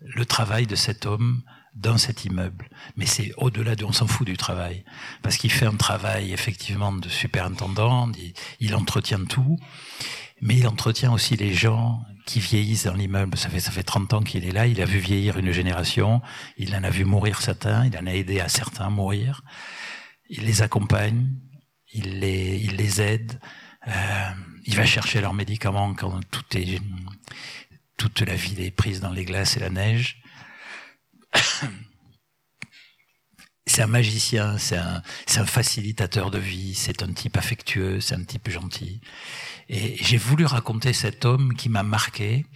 le travail de cet homme dans cet immeuble. Mais c'est au-delà de, on s'en fout du travail. Parce qu'il fait un travail, effectivement, de superintendant, il, il, entretient tout, mais il entretient aussi les gens qui vieillissent dans l'immeuble. Ça fait, ça fait 30 ans qu'il est là, il a vu vieillir une génération, il en a vu mourir certains, il en a aidé à certains mourir. Il les accompagne, il les, il les aide, euh, il va chercher leurs médicaments quand tout est, toute la ville est prise dans les glaces et la neige. *coughs* c'est un magicien, c'est un, facilitateur de vie, c'est un type affectueux, c'est un type gentil. Et j'ai voulu raconter cet homme qui m'a marqué.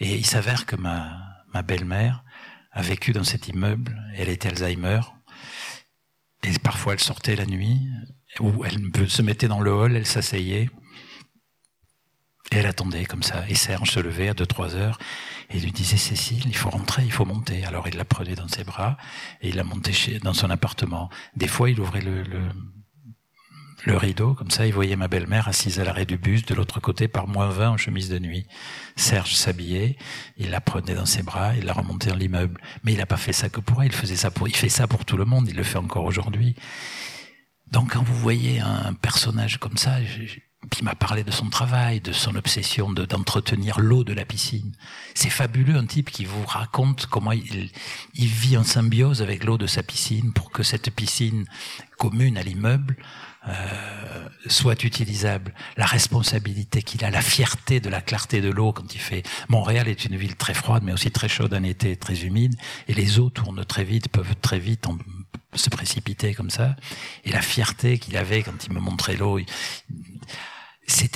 Et il s'avère que ma, ma belle-mère a vécu dans cet immeuble. Elle était Alzheimer. Et parfois elle sortait la nuit, ou elle se mettait dans le hall, elle s'asseyait. Et elle attendait comme ça. Et Serge se levait à 2-3 heures et lui disait Cécile, il faut rentrer, il faut monter. Alors il la prenait dans ses bras et il la montait chez, dans son appartement. Des fois, il ouvrait le, le, le rideau, comme ça, il voyait ma belle-mère assise à l'arrêt du bus, de l'autre côté, par moins 20 en chemise de nuit. Serge s'habillait, il la prenait dans ses bras, il la remontait dans l'immeuble. Mais il n'a pas fait ça que pour elle, il faisait ça pour, il fait ça pour tout le monde, il le fait encore aujourd'hui. Donc quand vous voyez un personnage comme ça, puis il m'a parlé de son travail, de son obsession de, d'entretenir l'eau de la piscine. C'est fabuleux un type qui vous raconte comment il, vit en symbiose avec l'eau de sa piscine pour que cette piscine commune à l'immeuble euh, soit utilisable. La responsabilité qu'il a, la fierté de la clarté de l'eau quand il fait. Montréal est une ville très froide, mais aussi très chaude en été, très humide, et les eaux tournent très vite, peuvent très vite se précipiter comme ça. Et la fierté qu'il avait quand il me montrait l'eau, c'est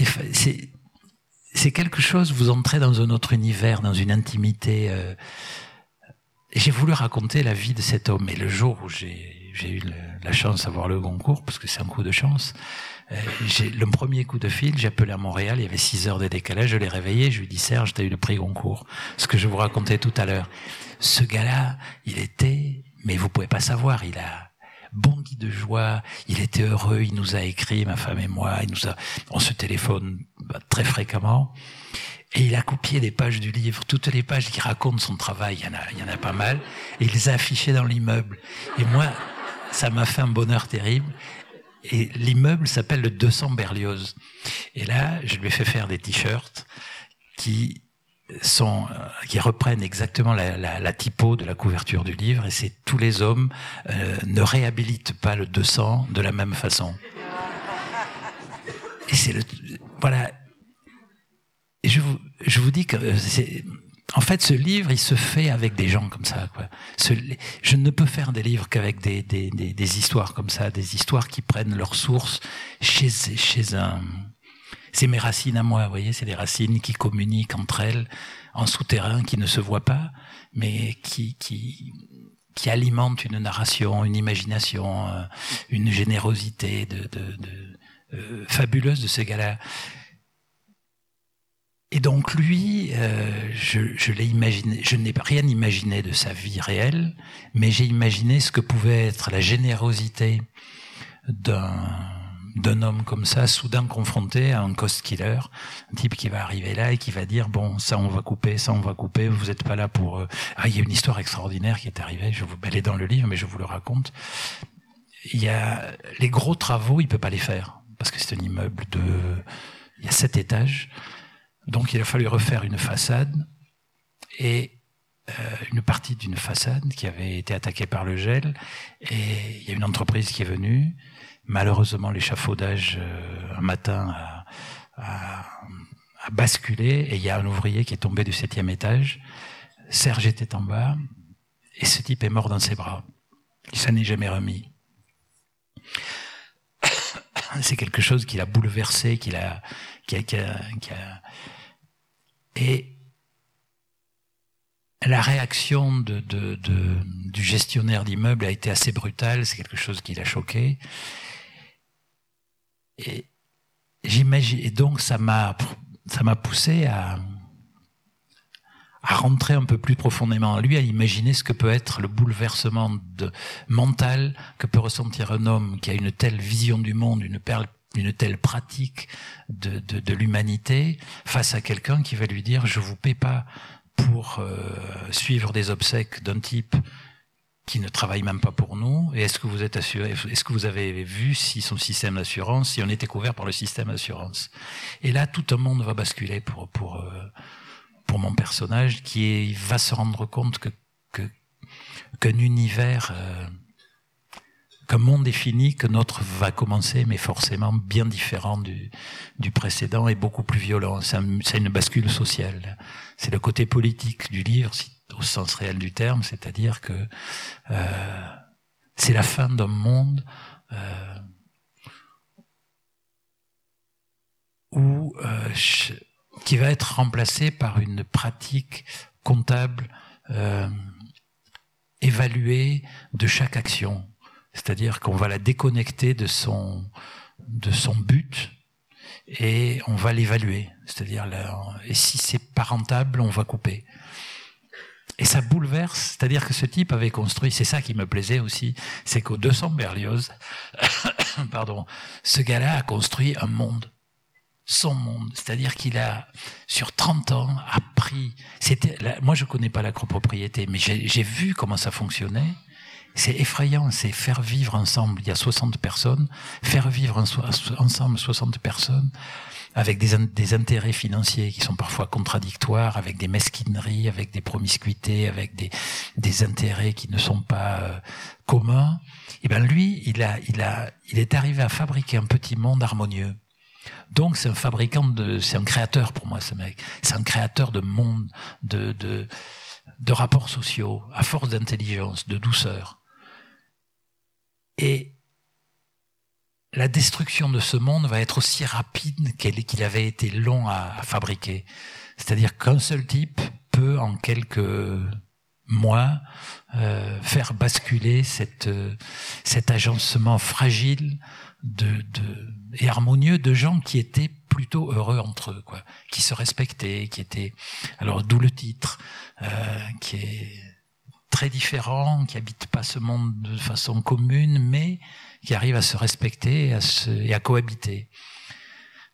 quelque chose. Vous entrez dans un autre univers, dans une intimité. Euh, j'ai voulu raconter la vie de cet homme. Et le jour où j'ai eu la chance d'avoir le concours, parce que c'est un coup de chance, euh, j'ai le premier coup de fil, j'ai appelé à Montréal, il y avait 6 heures de décalage, je l'ai réveillé, je lui dit Serge, t'as eu le prix Goncourt. Ce que je vous racontais tout à l'heure. Ce gars-là, il était, mais vous pouvez pas savoir, il a bondi de joie, il était heureux, il nous a écrit, ma femme et moi, il nous a, on se téléphone bah, très fréquemment. Et il a copié des pages du livre, toutes les pages qui racontent son travail, il y en a, il y en a pas mal, et il les a affichées dans l'immeuble. Et moi, ça m'a fait un bonheur terrible. Et l'immeuble s'appelle le 200 Berlioz. Et là, je lui ai fait faire des t-shirts qui euh, qui reprennent exactement la, typo de la couverture du livre, et c'est tous les hommes euh, ne réhabilitent pas le 200 de la même façon. Et c'est le, voilà. je vous, je vous dis que en fait, ce livre, il se fait avec des gens comme ça. Quoi. je ne peux faire des livres qu'avec des, des, des, des, histoires comme ça, des histoires qui prennent leur source chez, chez un. C'est mes racines à moi, vous voyez, c'est des racines qui communiquent entre elles en souterrain, qui ne se voient pas, mais qui, qui, alimentent une narration, une imagination, euh, une générosité de, de, euh, fabuleuse de ces gars-là. Et donc lui, euh, je, je l'ai imaginé, je n'ai rien imaginé de sa vie réelle, mais j'ai imaginé ce que pouvait être la générosité d'un d'un homme comme ça, soudain confronté à un cost killer, un type qui va arriver là et qui va dire bon ça on va couper, ça on va couper, vous n'êtes pas là pour. Euh, ah il y a une histoire extraordinaire qui est arrivée, je vous, elle est dans le livre mais je vous le raconte. Il y a les gros travaux, il peut pas les faire parce que c'est un immeuble de, il y a sept étages. Donc il a fallu refaire une façade et euh, une partie d'une façade qui avait été attaquée par le gel. Et il y a une entreprise qui est venue. Malheureusement, l'échafaudage euh, un matin a, a, a, basculé et il y a un ouvrier qui est tombé du septième étage. Serge était en bas et ce type est mort dans ses bras. Il s'en est jamais remis. *coughs* C'est quelque chose qui l'a bouleversé, qui l'a, a, qui a, qui a et la réaction de, de, de, du gestionnaire d'immeuble a été assez brutale, c'est quelque chose qui l'a choqué. Et j'imagine, et donc ça m'a, ça m'a poussé à, à rentrer un peu plus profondément en lui, à imaginer ce que peut être le bouleversement de, mental que peut ressentir un homme qui a une telle vision du monde, une perle une telle pratique de, de, de l'humanité face à quelqu'un qui va lui dire je vous paie pas pour euh, suivre des obsèques d'un type qui ne travaille même pas pour nous et est-ce que vous êtes assuré est-ce que vous avez vu si son système d'assurance si on était couvert par le système d'assurance? Et là tout un monde va basculer pour pour euh, pour mon personnage qui est, va se rendre compte que qu'un univers euh, qu'un monde défini que notre va commencer, mais forcément bien différent du, du précédent et beaucoup plus violent. C'est une bascule sociale. C'est le côté politique du livre, au sens réel du terme, c'est-à-dire que euh, c'est la fin d'un monde euh, où euh, qui va être remplacé par une pratique comptable évaluée de chaque action c'est-à-dire qu'on va la déconnecter de son, de son but et on va l'évaluer. C'est-à-dire, et si c'est pas rentable, on va couper. Et ça bouleverse, c'est-à-dire que ce type avait construit, c'est ça qui me plaisait aussi, c'est qu'au 200 Berlioz, *coughs* pardon, ce gars-là a construit un monde, son monde, c'est-à-dire qu'il a, sur 30 ans, appris, c'était, moi je connais pas la copropriété, mais j'ai vu comment ça fonctionnait, c'est effrayant, c'est faire vivre ensemble, il y a 60 personnes, faire vivre ensemble 60 personnes avec des, des, intérêts financiers qui sont parfois contradictoires, avec des mesquineries, avec des promiscuités, avec des, des intérêts qui ne sont pas euh, communs. Et eh ben lui, il a, il a, il est arrivé à fabriquer un petit monde harmonieux. Donc c'est un fabricant de, c'est un créateur pour moi ce mec. C'est un créateur de monde, de, de, de rapports sociaux, à force d'intelligence, de douceur. Et la destruction de ce monde va être aussi rapide qu'il avait été long à, fabriquer. C'est-à-dire qu'un seul type peut, en quelques mois, euh, faire basculer cette, cet agencement fragile de, de, et harmonieux de gens qui étaient plutôt heureux entre eux, quoi, qui se respectaient, qui étaient. Alors d'où le titre, euh, qui est très différents, qui habitent pas ce monde de façon commune, mais qui arrivent à se respecter et à, se, et à cohabiter.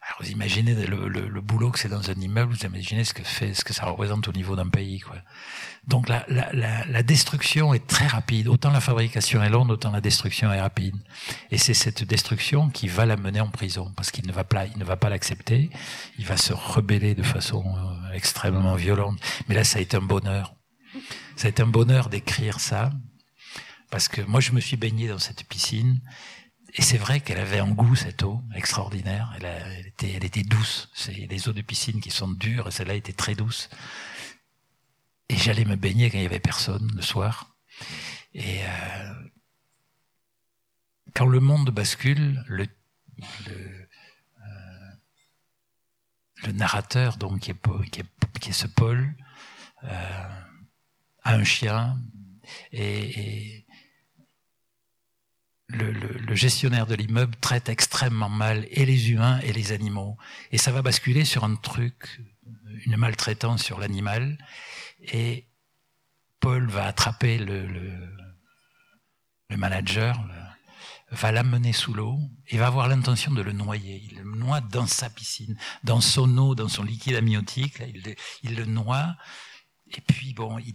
Alors vous imaginez le, le, le boulot que c'est dans un immeuble, vous imaginez ce que fait, ce que ça représente au niveau d'un pays, quoi. Donc la, la, la, la, destruction est très rapide. Autant la fabrication est longue, autant la destruction est rapide. Et c'est cette destruction qui va la mener en prison, parce qu'il ne va pas, il ne va pas l'accepter. Il va se rebeller de façon euh, extrêmement violente. Mais là, ça a été un bonheur ça a été un bonheur d'écrire ça, parce que moi je me suis baigné dans cette piscine, Et c'est vrai qu'elle avait un goût, cette eau, extraordinaire. Elle, était, douce. C'est les eaux de piscine qui sont dures, et celle-là était très douce. Et j'allais me baigner quand il y avait personne, le soir. Et euh, quand le monde bascule, le, euh, narrateur, donc, qui est, ce Paul, euh, a un chien, et le, le, le, gestionnaire de l'immeuble traite extrêmement mal et les humains et les animaux. Et ça va basculer sur un truc, une maltraitance sur l'animal. Et Paul va attraper le, le, manager, va l'amener sous l'eau et va avoir l'intention de le noyer. Il le noie dans sa piscine, dans son eau, dans son liquide amniotique. Là, il, il le noie. Et puis, bon, il,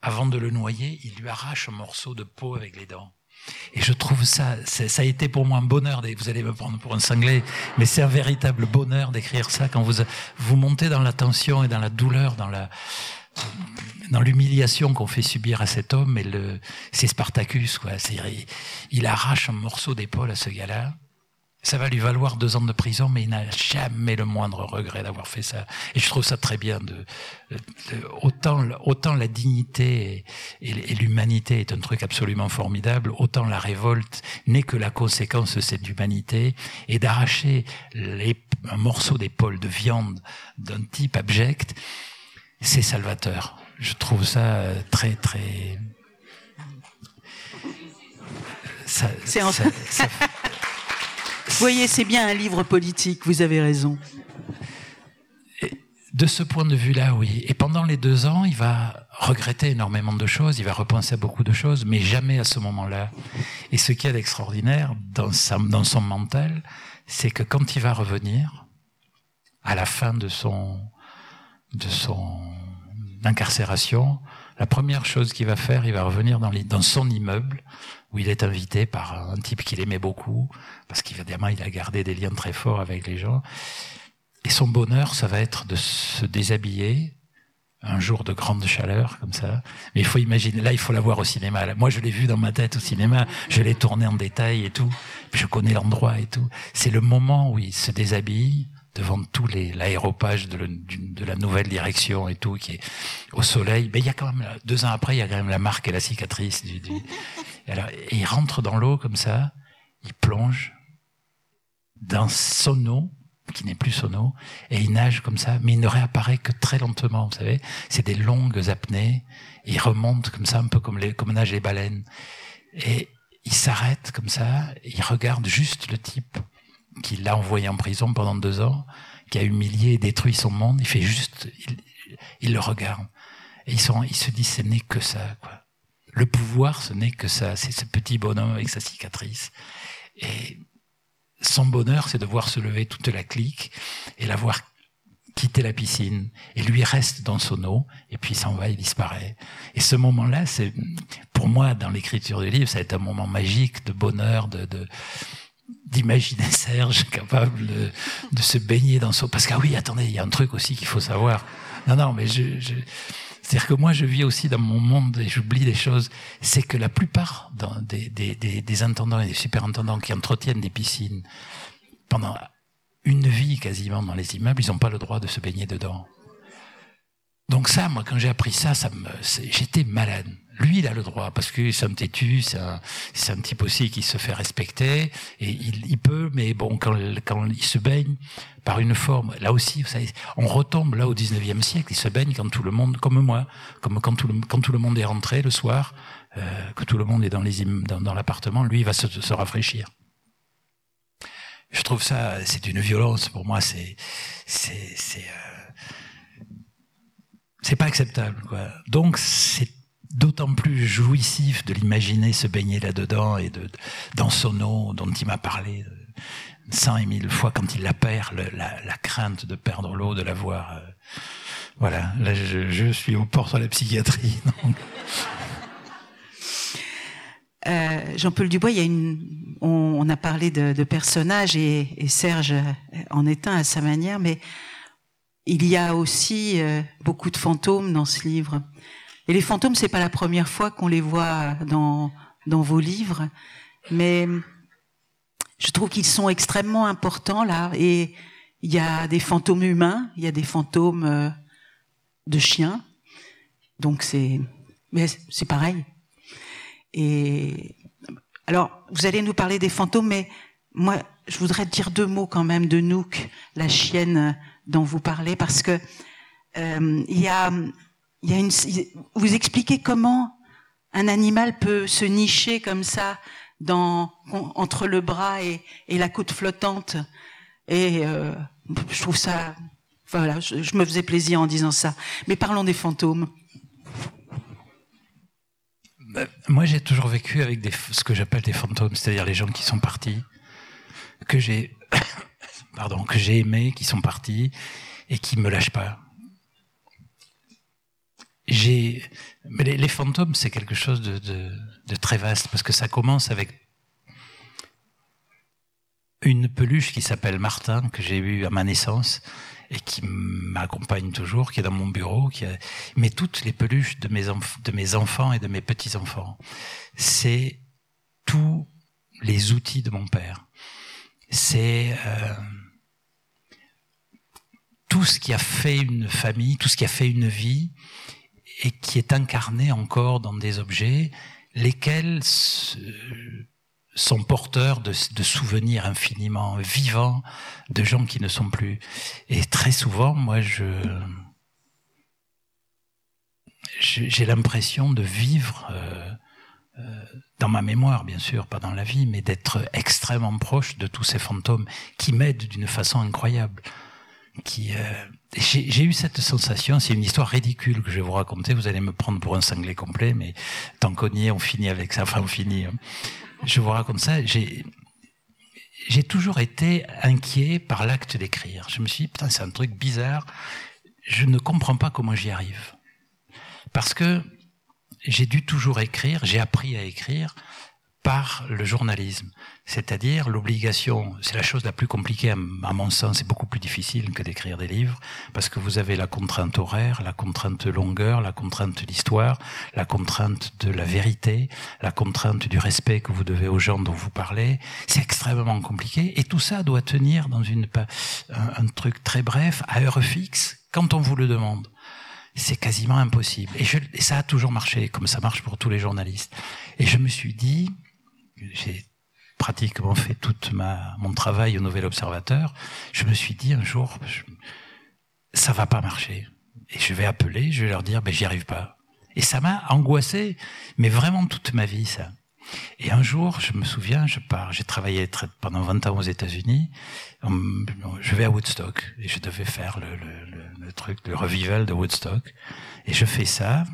avant de le noyer, il lui arrache un morceau de peau avec les dents. Et je trouve ça, ça a été pour moi un bonheur, vous allez me prendre pour un cinglé, mais c'est un véritable bonheur d'écrire ça quand vous, vous montez dans la tension et dans la douleur, dans la, dans l'humiliation qu'on fait subir à cet homme, et le, c'est Spartacus, quoi. Il, il arrache un morceau d'épaule à ce gars-là. Ça va lui valoir deux ans de prison, mais il n'a jamais le moindre regret d'avoir fait ça. Et je trouve ça très bien. De, de autant, autant la dignité et, et, l'humanité est un truc absolument formidable, autant la révolte n'est que la conséquence de cette humanité. Et d'arracher un morceau d'épaule de viande d'un type abject, c'est salvateur. Je trouve ça très très. Ça, ça, ça... Voyez, c'est bien un livre politique, vous avez raison. De ce point de vue-là, oui. Et pendant les deux ans, il va regretter énormément de choses, il va repenser à beaucoup de choses, mais jamais à ce moment-là. Et ce qui est extraordinaire dans, dans son mental, c'est que quand il va revenir, à la fin de son, incarcération, la première chose qu'il va faire, il va revenir dans son immeuble, où il est invité par un type qu'il aimait beaucoup, parce qu'évidemment, il a gardé des liens très forts avec les gens. Et son bonheur, ça va être de se déshabiller un jour de grande chaleur, comme ça. Mais il faut imaginer, là, il faut la voir au cinéma. Moi, je l'ai vu dans ma tête au cinéma, je l'ai tourné en détail et tout, je connais l'endroit et tout. C'est le moment où il se déshabille, devant tout l'aéropage de, de, la nouvelle direction et tout, qui est au soleil. Mais il y a quand même, deux ans après, il y a quand même la marque et la cicatrice. Du... Et, alors, et il rentre dans l'eau comme ça, il plonge dans son eau, qui n'est plus son eau, et il nage comme ça, mais il ne réapparaît que très lentement, vous savez. C'est des longues apnées. Il remonte comme ça, un peu comme, les, comme nagent les baleines. Et il s'arrête comme ça, il regarde juste le type qui l'a envoyé en prison pendant deux ans, qui a humilié et détruit son monde. Il fait juste, il, il le regarde. Et ils se disent, ce n'est que ça, quoi. Le pouvoir, ce n'est que ça. C'est ce petit bonhomme avec sa cicatrice. Et son bonheur, c'est de voir se lever toute la clique et la voir quitter la piscine. Et lui reste dans son eau, et puis s'en va, il disparaît. Et ce moment-là, c'est, pour moi, dans l'écriture du livre, ça a été un moment magique de bonheur, de, de d'imaginer *laughs* Serge capable de, de, se baigner dans son... Parce que, ah oui, attendez, il y a un truc aussi qu'il faut savoir. Non, non, mais je... je... C'est-à-dire que moi, je vis aussi dans mon monde et j'oublie des choses. C'est que la plupart des, des, des, des intendants et des superintendants qui entretiennent des piscines pendant une vie quasiment dans les immeubles, ils n'ont pas le droit de se baigner dedans. Donc ça, moi, quand j'ai appris ça, ça me, j'étais malade. Lui, il a le droit parce que c'est un têtu, c'est un, un type aussi qui se fait respecter et il, peut, mais bon, quand, quand il se baigne par une forme, là aussi, vous savez, on retombe là au 19e siècle, il se baigne quand tout le monde, comme moi, comme quand tout le, quand tout le monde est rentré le soir, euh, que tout le monde est dans les dans, dans l'appartement, lui, il va se, se rafraîchir. Je trouve ça, c'est une violence pour moi, c'est, c'est, c'est, euh, pas acceptable, quoi. Donc, c'est d'autant plus jouissif de l'imaginer se baigner là-dedans et dans son eau dont il m'a parlé cent et mille fois quand il la perd, la, crainte de perdre l'eau, de la voir. Euh, voilà, là je, suis au port de la psychiatrie. *laughs* Euh, Jean-Paul Dubois, a on, a parlé de, personnages et, Serge en est un à sa manière, mais il y a aussi euh, beaucoup de fantômes dans ce livre. Et les fantômes, c'est pas la première fois qu'on les voit dans, dans vos livres, mais je trouve qu'ils sont extrêmement importants là. Et il y a des fantômes humains, il y a des fantômes euh, de chiens. Donc c'est, mais c'est pareil. Et alors, vous allez nous parler des fantômes, mais moi, je voudrais dire deux mots quand même de Nook, la chienne dont vous parlez, parce que euh, il y a, vous expliquez comment un animal peut se nicher comme ça dans entre le bras et, la côte flottante. Et euh, je trouve ça, voilà, je, me faisais plaisir en disant ça. Mais parlons des fantômes. Ben, moi, j'ai toujours vécu avec des, ce que j'appelle des fantômes, c'est-à-dire les gens qui sont partis, que j'ai, *coughs* pardon, que j'ai aimés, qui sont partis et qui me lâchent pas. J'ai, mais les, fantômes, c'est quelque chose de, de, de très vaste parce que ça commence avec une peluche qui s'appelle Martin que j'ai eu à ma naissance et qui m'accompagne toujours, qui est dans mon bureau, qui a... mais toutes les peluches de mes, de mes enfants et de mes petits-enfants, c'est tous les outils de mon père. C'est euh, tout ce qui a fait une famille, tout ce qui a fait une vie et qui est incarné encore dans des objets, lesquels sont porteurs de, souvenirs infiniment vivants de gens qui ne sont plus. Et très souvent, moi, je j'ai l'impression de vivre euh, euh, dans ma mémoire, bien sûr, pas dans la vie, mais d'être extrêmement proche de tous ces fantômes qui m'aident d'une façon incroyable. Qui, euh, j'ai eu cette sensation, c'est une histoire ridicule que je vais vous raconter, vous allez me prendre pour un cinglé complet, mais tant qu'on y est, on finit avec ça, enfin on finit. Hein je vous raconte ça, j'ai toujours été inquiet par l'acte d'écrire. Je me suis dit, putain, c'est un truc bizarre. Je ne comprends pas comment j'y arrive. Parce que j'ai dû toujours écrire, j'ai appris à écrire par le journalisme, c'est-à-dire l'obligation, c'est la chose la plus compliquée à mon sens, c'est beaucoup plus difficile que d'écrire des livres, parce que vous avez la contrainte horaire, la contrainte longueur, la contrainte d'histoire, la contrainte de la vérité, la contrainte du respect que vous devez aux gens dont vous parlez, c'est extrêmement compliqué, et tout ça doit tenir dans une, un, truc très bref, à heure fixe, quand on vous le demande c'est quasiment impossible. Et, je, et, ça a toujours marché, comme ça marche pour tous les journalistes. Et je me suis dit, j'ai pratiquement fait tout mon travail au Nouvel Observateur, je me suis dit un jour, je, ça va pas marcher. Et je vais appeler, je vais leur dire, ben j'y arrive pas. Et ça m'a angoissé, mais vraiment toute ma vie, ça. Et un jour, je me souviens, je pars, j'ai travaillé pendant 20 ans aux États-Unis, je vais à Woodstock, et je devais faire le, truc, le revival de Woodstock. Et je fais ça,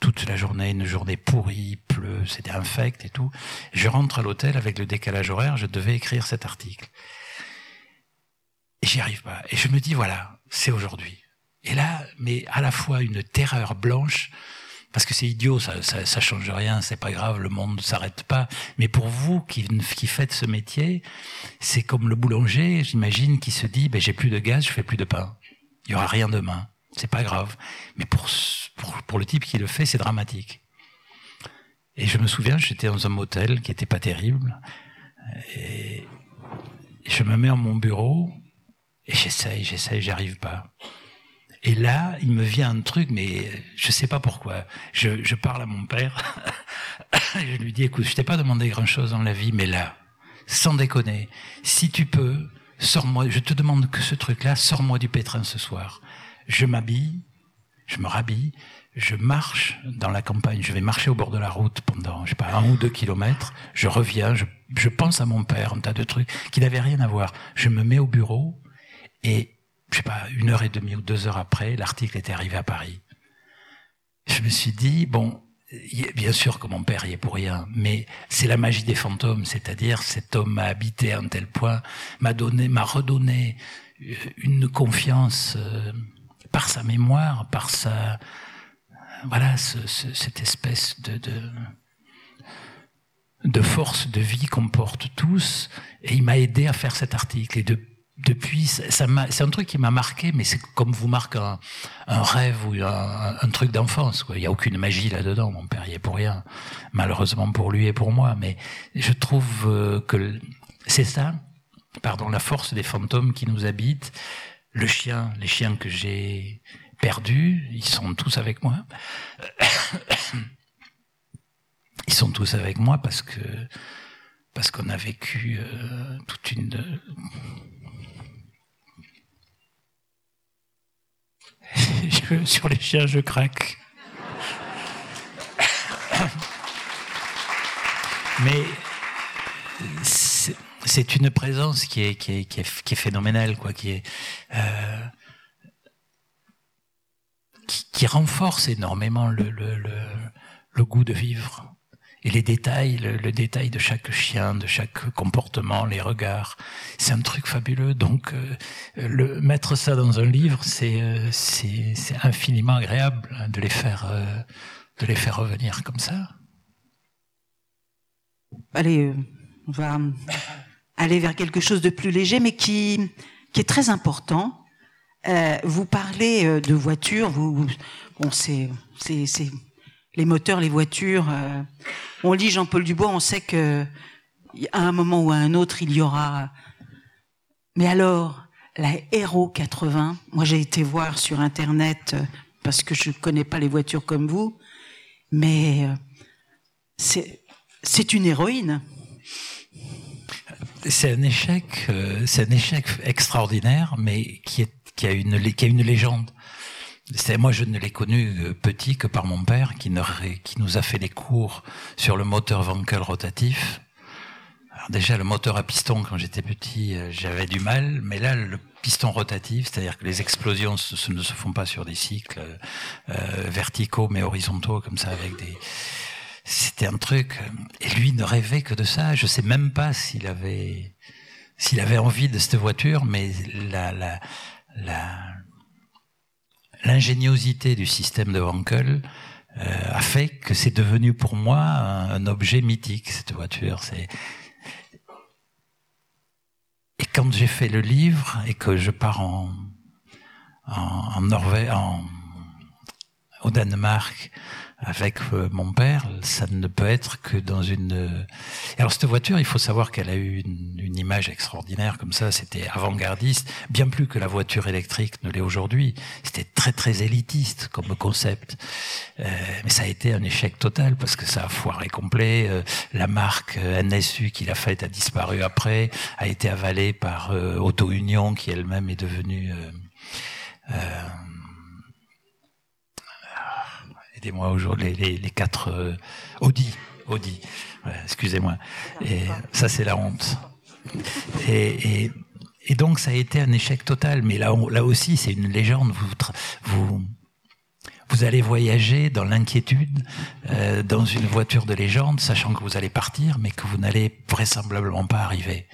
toute la journée, une journée pourrie, pleut, c'était infect et tout. Je rentre à l'hôtel avec le décalage horaire, je devais écrire cet article. Et j'y arrive pas. Et je me dis, voilà, c'est aujourd'hui. Et là, mais à la fois une terreur blanche, parce que c'est idiot, ça, ça, ça, change rien, c'est pas grave, le monde ne s'arrête pas. Mais pour vous qui, qui faites ce métier, c'est comme le boulanger, j'imagine, qui se dit, ben, j'ai plus de gaz, je fais plus de pain. Il y aura rien demain. C'est pas grave. Mais pour, pour, le type qui le fait, c'est dramatique. Et je me souviens, j'étais dans un motel qui était pas terrible. Et je me mets en mon bureau et j'essaye, j'essaye, j'arrive pas. Et là, il me vient un truc, mais je sais pas pourquoi. Je, je parle à mon père. *laughs* je lui dis, écoute, je t'ai pas demandé grand chose dans la vie, mais là, sans déconner, si tu peux, sors-moi, je te demande que ce truc-là, sors-moi du pétrin ce soir je m'habille, je me rhabille, je marche dans la campagne, je vais marcher au bord de la route pendant, je sais pas, un ou deux kilomètres, je reviens, je, je pense à mon père, un tas de trucs qui n'avaient rien à voir. Je me mets au bureau et, je sais pas, une heure et demie ou deux heures après, l'article était arrivé à Paris. Je me suis dit, bon, bien sûr que mon père y est pour rien, mais c'est la magie des fantômes, c'est-à-dire cet homme m'a habité à un tel point, m'a donné, m'a redonné une confiance euh, par sa mémoire, par sa voilà ce, ce, cette espèce de, de, force de vie qu'on porte tous, et il m'a aidé à faire cet article. Et de, depuis, ça, c'est un truc qui m'a marqué, mais c'est comme vous marque un, un rêve ou un, un truc d'enfance. Il n'y a aucune magie là-dedans. Mon père y est pour rien, malheureusement pour lui et pour moi. Mais je trouve euh, que c'est ça, pardon, la force des fantômes qui nous habitent. Le chien, les chiens que j'ai perdus, ils sont tous avec moi. *coughs* Ils sont tous avec moi parce que parce qu'on a vécu euh, toute une *laughs* sur les chiens, je craque. *coughs* Mais c'est une présence qui est, qui est, qui est, phénoménale, quoi, qui est euh, qui, renforce énormément le, le, le, goût de vivre et les détails, le, détail de chaque chien, de chaque comportement, les regards, c'est un truc fabuleux. Donc, euh, mettre ça dans un livre, c'est euh, infiniment agréable hein, de les faire euh, de les faire revenir comme ça. Allez, on va aller vers quelque chose de plus léger, mais qui, qui est très important. Euh, vous parlez euh, de voitures, vous, bon, c'est, c'est, les moteurs, les voitures. Euh, on lit Jean-Paul Dubois, on sait que à un moment ou à un autre, il y aura. Mais alors, la Hero 80, moi j'ai été voir sur Internet parce que je connais pas les voitures comme vous, mais c'est, c'est une héroïne c'est un échec, euh, c'est un échec extraordinaire, mais qui, est, qui, a une, qui a une légende. C'est moi, je ne l'ai connu euh, petit que par mon père, qui, ne, qui nous a fait des cours sur le moteur Wankel rotatif. Alors déjà, le moteur à piston, quand j'étais petit, euh, j'avais du mal, mais là, le piston rotatif, c'est-à-dire que les explosions ne se font pas sur des cycles euh, verticaux, mais horizontaux, comme ça, avec des c'était un truc. Et lui ne rêvait que de ça. Je sais même pas s'il avait, s'il avait envie de cette voiture, mais l'ingéniosité du système de Wankel euh, a fait que c'est devenu pour moi un, objet mythique cette voiture. Et quand j'ai fait le livre et que je pars en Norvège, au Danemark avec euh, mon père, ça ne peut être que dans une. Euh, alors cette voiture, il faut savoir qu'elle a eu une, une, image extraordinaire comme ça. C'était avant-gardiste, bien plus que la voiture électrique ne l'est aujourd'hui. C'était très très élitiste comme concept, euh, mais ça a été un échec total parce que ça a foiré complet. Euh, la marque NSU qui l'a faite a disparu après, a été avalée par Auto Union qui elle-même est devenue aidez-moi aujourd'hui, les, quatre euh, Audi, Audi, excusez-moi. Et ça, c'est la honte. Et, donc, ça a été un échec total. Mais là, aussi, c'est une légende. Vous, vous, vous allez voyager dans l'inquiétude, euh, dans une voiture de légende, sachant que vous allez partir, mais que vous n'allez vraisemblablement pas arriver.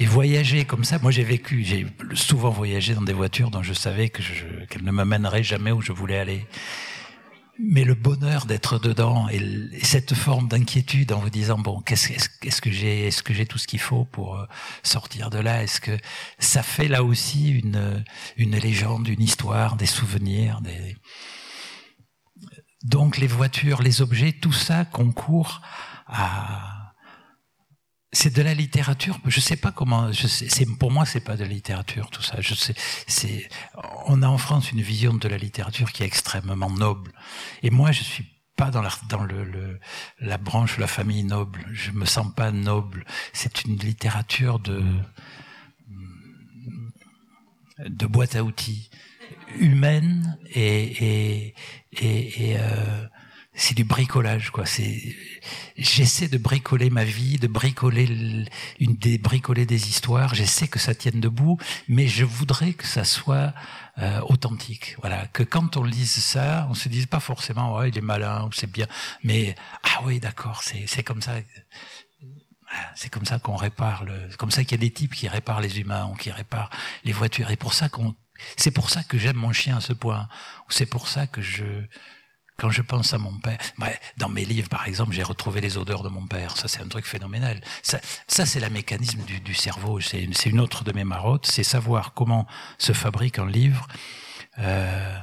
Et voyager comme ça, moi j'ai vécu, j'ai souvent voyagé dans des voitures dont je savais que qu'elles ne me mèneraient jamais où je voulais aller mais le bonheur d'être dedans et, cette forme d'inquiétude en vous disant bon qu'est-ce est-ce que j'ai est-ce que j'ai tout ce qu'il faut pour euh, sortir de là? Est-ce que ça fait là aussi une une légende une histoire des souvenirs des donc les voitures les objets tout ça concourt à c'est de la littérature. Je sais pas comment. Je sais, pour moi, c'est pas de la littérature tout ça. Je sais. C'est. On a en France une vision de la littérature qui est extrêmement noble. Et moi, je suis pas dans la dans le, le la branche la famille noble. Je me sens pas noble. C'est une littérature de de boîte à outils humaine et et et, et euh, c'est du bricolage quoi. C'est j'essaie de bricoler ma vie de bricoler une des bricoler des histoires. J'essaie que ça tienne debout mais je voudrais que ça soit euh, authentique. Voilà. Que quand on lise ça on se dise pas forcément ouais il est malin ou c'est bien mais ah oui d'accord c'est c'est comme ça c'est comme ça qu'on répare le, comme ça qu'il y a des types qui réparent les humains ou qui réparent les voitures. Et pour ça qu'on c'est pour ça que j'aime mon chien à ce point. C'est pour ça que je quand je pense à mon père, dans mes livres, par exemple, j'ai retrouvé les odeurs de mon père. Ça, c'est un truc phénoménal. Ça, c'est le mécanisme du, cerveau. C'est une, autre de mes marottes. C'est savoir comment se fabrique un livre. Euh,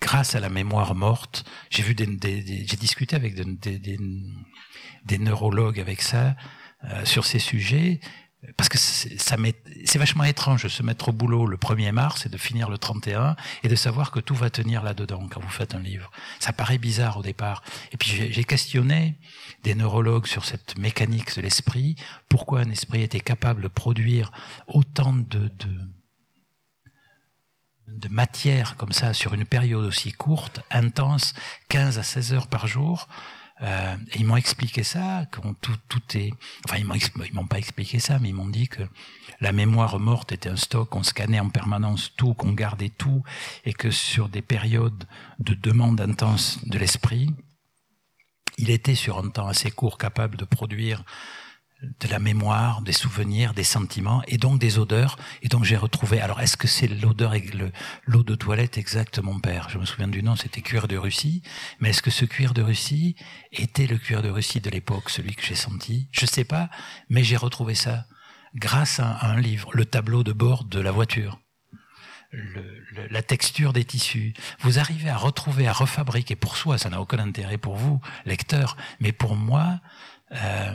grâce à la mémoire morte, j'ai discuté avec des, des, neurologues avec ça euh, sur ces sujets parce que c'est vachement étrange de se mettre au boulot le 1er mars et de finir le 31 et de savoir que tout va tenir là-dedans quand vous faites un livre. Ça paraît bizarre au départ. Et puis j'ai questionné des neurologues sur cette mécanique de l'esprit, pourquoi un esprit était capable de produire autant de, de, de matière comme ça sur une période aussi courte, intense, 15 à 16 heures par jour. Euh, ils m'ont expliqué ça, que tout, tout est. Enfin, ils m'ont, ils m'ont pas expliqué ça, mais ils m'ont dit que la mémoire morte était un stock, on scannait en permanence tout, qu'on gardait tout, et que sur des périodes de demande intense de l'esprit, il était sur un temps assez court capable de produire de la mémoire, des souvenirs, des sentiments, et donc des odeurs. Et donc j'ai retrouvé. Alors est-ce que c'est l'odeur et l'eau de toilette exact, mon père? Je me souviens du nom, c'était cuir de Russie. Mais est-ce que ce cuir de Russie était le cuir de Russie de l'époque, celui que j'ai senti? Je sais pas, mais j'ai retrouvé ça grâce à un livre, le tableau de bord de la voiture. la texture des tissus. Vous arrivez à retrouver, à refabriquer pour soi, ça n'a aucun intérêt pour vous, lecteur, mais pour moi, euh,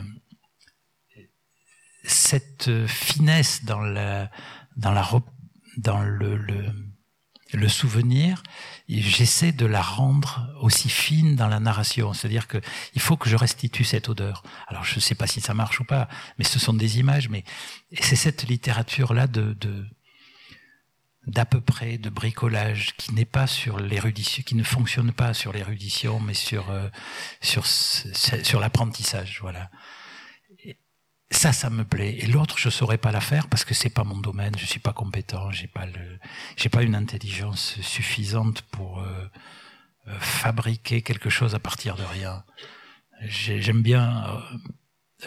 cette finesse dans la dans la dans le, le, le souvenir, j'essaie de la rendre aussi fine dans la narration. C'est-à-dire que il faut que je restitue cette odeur. Alors je ne sais pas si ça marche ou pas, mais ce sont des images. Mais c'est cette littérature-là de, de d'à peu près de bricolage qui n'est pas sur l'érudition, qui ne fonctionne pas sur l'érudition, mais sur euh, sur sur l'apprentissage. Voilà ça, ça me plaît. Et l'autre, je saurais pas la faire parce que c'est pas mon domaine. Je suis pas compétent. J'ai pas le, j'ai pas une intelligence suffisante pour euh, euh, fabriquer quelque chose à partir de rien. J'aime bien euh,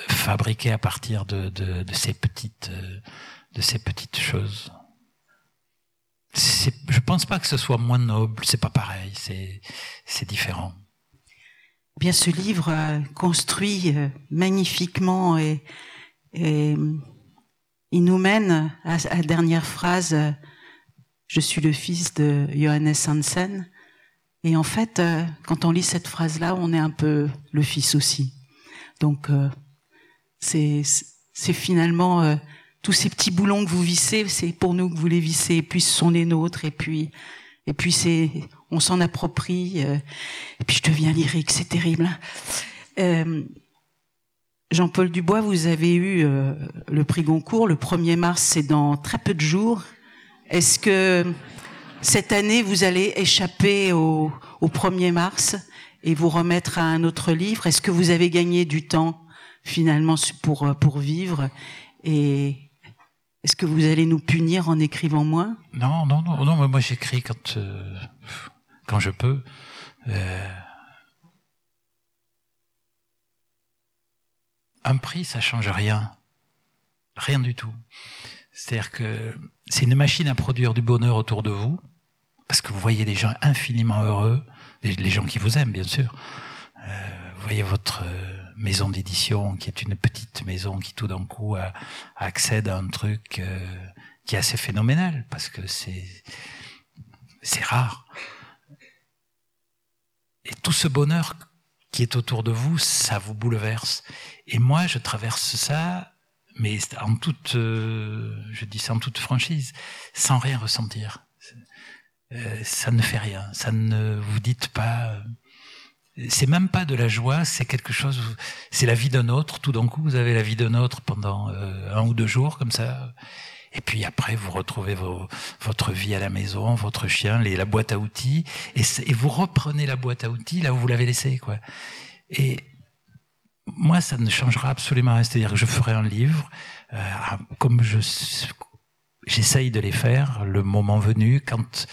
fabriquer à partir de, de, de ces petites, de ces petites choses. Je pense pas que ce soit moins noble. C'est pas pareil. C'est, c'est différent. Bien, ce livre construit magnifiquement et et il nous mène à la dernière phrase, je suis le fils de Johannes Hansen. Et en fait, quand on lit cette phrase-là, on est un peu le fils aussi. Donc, euh, c'est finalement euh, tous ces petits boulons que vous vissez, c'est pour nous que vous les vissez, et puis ce sont les nôtres, et puis et puis c'est on s'en approprie, euh, et puis je deviens lyrique, c'est terrible. Jean-Paul Dubois, vous avez eu euh, le prix Goncourt le 1er mars, c'est dans très peu de jours. Est-ce que cette année, vous allez échapper au, 1er mars et vous remettre à un autre livre? Est-ce que vous avez gagné du temps finalement pour, euh, pour vivre? Et est-ce que vous allez nous punir en écrivant moins? Non, non, non, moi j'écris quand, euh, quand je peux. Un prix, ça change rien. Rien du tout. C'est-à-dire que c'est une machine à produire du bonheur autour de vous, parce que vous voyez des gens infiniment heureux, les, gens qui vous aiment, bien sûr. Euh, vous voyez votre euh, maison d'édition, qui est une petite maison qui tout d'un coup accède à un truc euh, qui est assez phénoménal, parce que c'est c'est rare. Et tout ce bonheur qui est autour de vous, ça vous bouleverse. Et moi, je traverse ça, mais en toute, euh, je dis ça en toute franchise, sans rien ressentir. Euh, ça ne fait rien. Ça ne vous dites pas. Euh, c'est même pas de la joie, c'est quelque chose. C'est la vie d'un autre. Tout d'un coup, vous avez la vie d'un autre pendant un ou deux jours comme ça. Et puis après, vous retrouvez votre vie à la maison, votre chien, les, la boîte à outils, et, et, vous reprenez la boîte à outils là où vous l'avez laissée, quoi. Et moi, ça ne changera absolument rien. C'est-à-dire que je ferai un livre, euh, comme je j'essaye de les faire, le moment venu, quand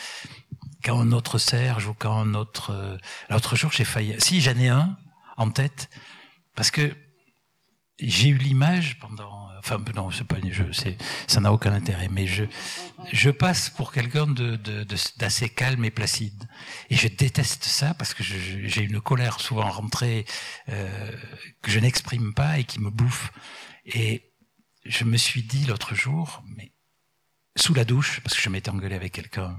quand un autre Serge ou quand un autre euh, l'autre jour j'ai failli. Si j'en ai un en tête, parce que j'ai eu l'image pendant Enfin, non, c'est pas c'est, ça n'a aucun intérêt. Mais je, je passe pour quelqu'un de, d'assez calme et placide. Et je déteste ça parce que j'ai une colère souvent rentrée euh, que je n'exprime pas et qui me bouffe. Et je me suis dit l'autre jour, mais sous la douche, parce que je m'étais engueulé avec quelqu'un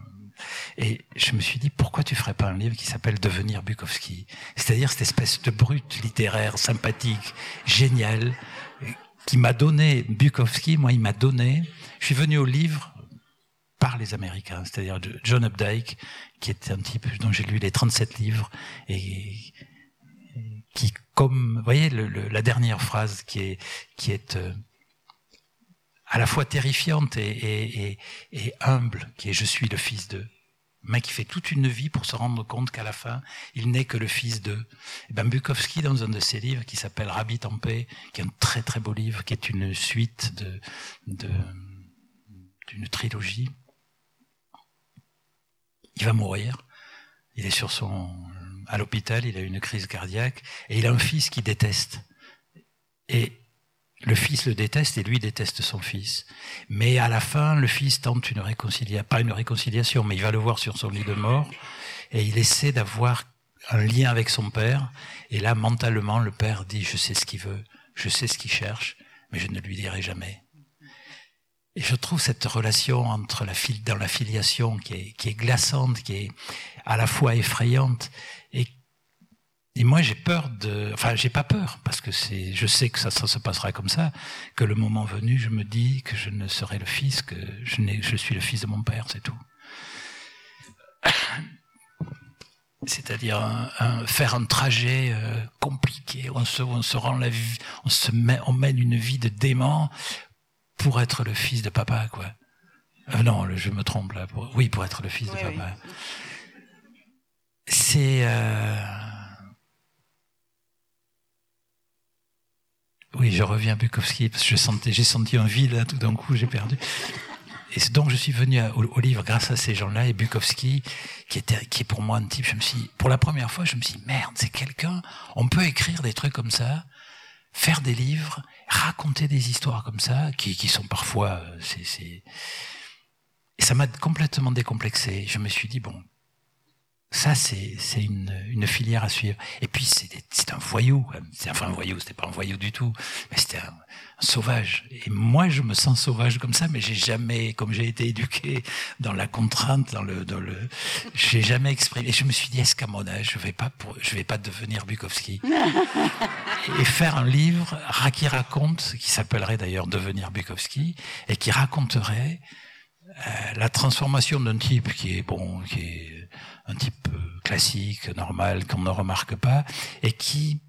Et je me suis dit, pourquoi tu ferais pas un livre qui s'appelle Devenir Bukowski? C'est-à-dire cette espèce de brute littéraire, sympathique, génial, qui m'a donné, Bukowski, moi, il m'a donné, je suis venu au livre par les Américains, c'est-à-dire John Updike, qui était un type dont j'ai lu les 37 livres, et qui, comme, vous voyez, la dernière phrase qui est, qui est euh, à la fois terrifiante et, humble, qui est Je suis le fils de. Mais qui fait toute une vie pour se rendre compte qu'à la fin, il n'est que le fils de. Et ben Bukowski, dans un de ses livres qui s'appelle Rabbit en paix, qui est un très très beau livre, qui est une suite de, d'une trilogie, il va mourir. Il est sur son, à l'hôpital, il a une crise cardiaque, et il a un fils qui déteste. Et le fils le déteste et lui déteste son fils. Mais à la fin, le fils tente une réconciliation, pas une réconciliation, mais il va le voir sur son lit de mort et il essaie d'avoir un lien avec son père. Et là, mentalement, le père dit, je sais ce qu'il veut, je sais ce qu'il cherche, mais je ne lui dirai jamais. Et je trouve cette relation entre la dans la filiation qui est glaçante, qui est à la fois effrayante et moi, j'ai peur de, enfin, j'ai pas peur parce que c'est, je sais que ça, ça, se passera comme ça, que le moment venu, je me dis que je ne serai le fils, que je, suis le fils de mon père, c'est tout. *coughs* C'est-à-dire un, faire un trajet euh, compliqué, on se, on se rend la vie, on se met, on mène une vie de dément pour être le fils de papa, quoi. Euh, non, je me trompe là. Pour, oui, pour être le fils de papa. C'est euh, Oui, je reviens à Bukowski parce que je sentais, j'ai senti un vide tout d'un coup, j'ai perdu. Et donc je suis venu au, livre grâce à ces gens-là et Bukowski, qui était, qui est pour moi un type. Je me suis, pour la première fois, je me suis dit, merde, c'est quelqu'un. On peut écrire des trucs comme ça, faire des livres, raconter des histoires comme ça, qui, qui sont parfois, euh, c'est, c'est. Et ça m'a complètement décomplexé. Je me suis dit bon, ça, c'est une, une, filière à suivre. Et puis, c'est un voyou. C'est enfin un voyou, c'était pas un voyou du tout, mais c'était un, sauvage. Et moi, je me sens sauvage comme ça, mais j'ai jamais, comme j'ai été éduqué dans la contrainte, dans le, dans le, j'ai jamais exprimé. Et je me suis dit, est-ce qu'à mon âge, je vais pas, pour, je vais pas devenir Bukowski *laughs* et faire un livre qui raconte, qui s'appellerait d'ailleurs Devenir Bukowski, et qui raconterait euh, la transformation d'un type qui est bon, qui est un type euh, classique, normal, qu'on ne remarque pas, et qui,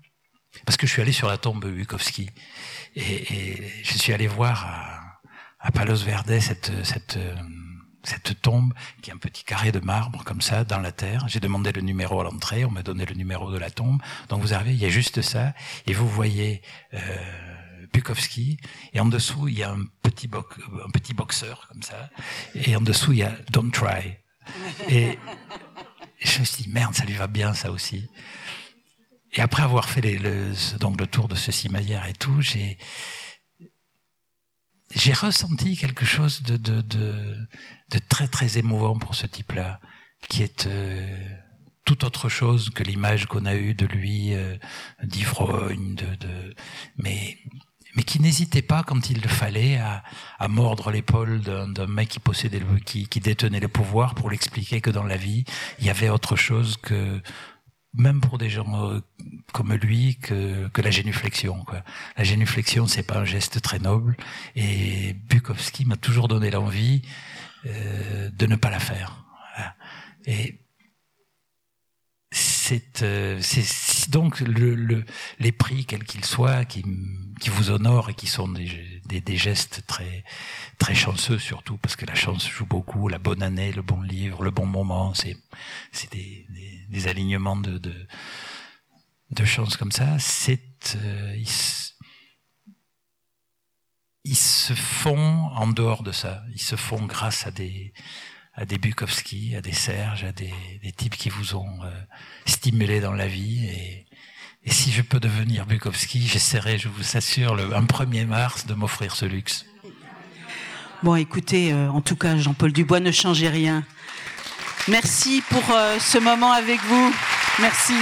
parce que je suis allé sur la tombe Bukowski, et, et je suis allé voir à, à Palos Verdes cette, cette, euh, cette tombe qui est un petit carré de marbre comme ça dans la terre. J'ai demandé le numéro à l'entrée, on m'a donné le numéro de la tombe. Donc vous arrivez, il y a juste ça, et vous voyez euh, Bukowski, et en dessous il y a un petit, un petit boxeur comme ça, et en dessous il y a Don't Try. Et je me suis dit, merde, ça lui va bien, ça aussi. Et après avoir fait les, le, donc le tour de ce cimaillère et tout, j'ai, j'ai ressenti quelque chose de, de, très très émouvant pour ce type-là, qui est euh, tout autre chose que l'image qu'on a eue de lui, euh, d'ivrogne, de, de, mais mais qui n'hésitait pas quand il le fallait à, à mordre l'épaule d'un mec qui possédait le, qui, qui détenait le pouvoir pour l'expliquer que dans la vie il y avait autre chose que même pour des gens euh, comme lui que, que la génuflexion quoi. La génuflexion c'est pas un geste très noble et Bukowski m'a toujours donné l'envie euh, de ne pas la faire. Et c'est euh, donc le, le, les prix, quels qu'ils soient, qui, qui vous honorent et qui sont des, des, des, gestes très, très chanceux surtout, parce que la chance joue beaucoup, la bonne année, le bon livre, le bon moment, c'est des, des, des, alignements de, de, de chance comme ça. C'est euh, ils, ils se font en dehors de ça, ils se font grâce à des à des Bukowski, à des Serge, à des, des types qui vous ont euh, stimulé dans la vie. Et, et, si je peux devenir Bukowski, j'essaierai, je vous assure, le, un 1er mars de m'offrir ce luxe. Bon, écoutez, euh, en tout cas, Jean-Paul Dubois, ne changez rien. Merci pour euh, ce moment avec vous. Merci.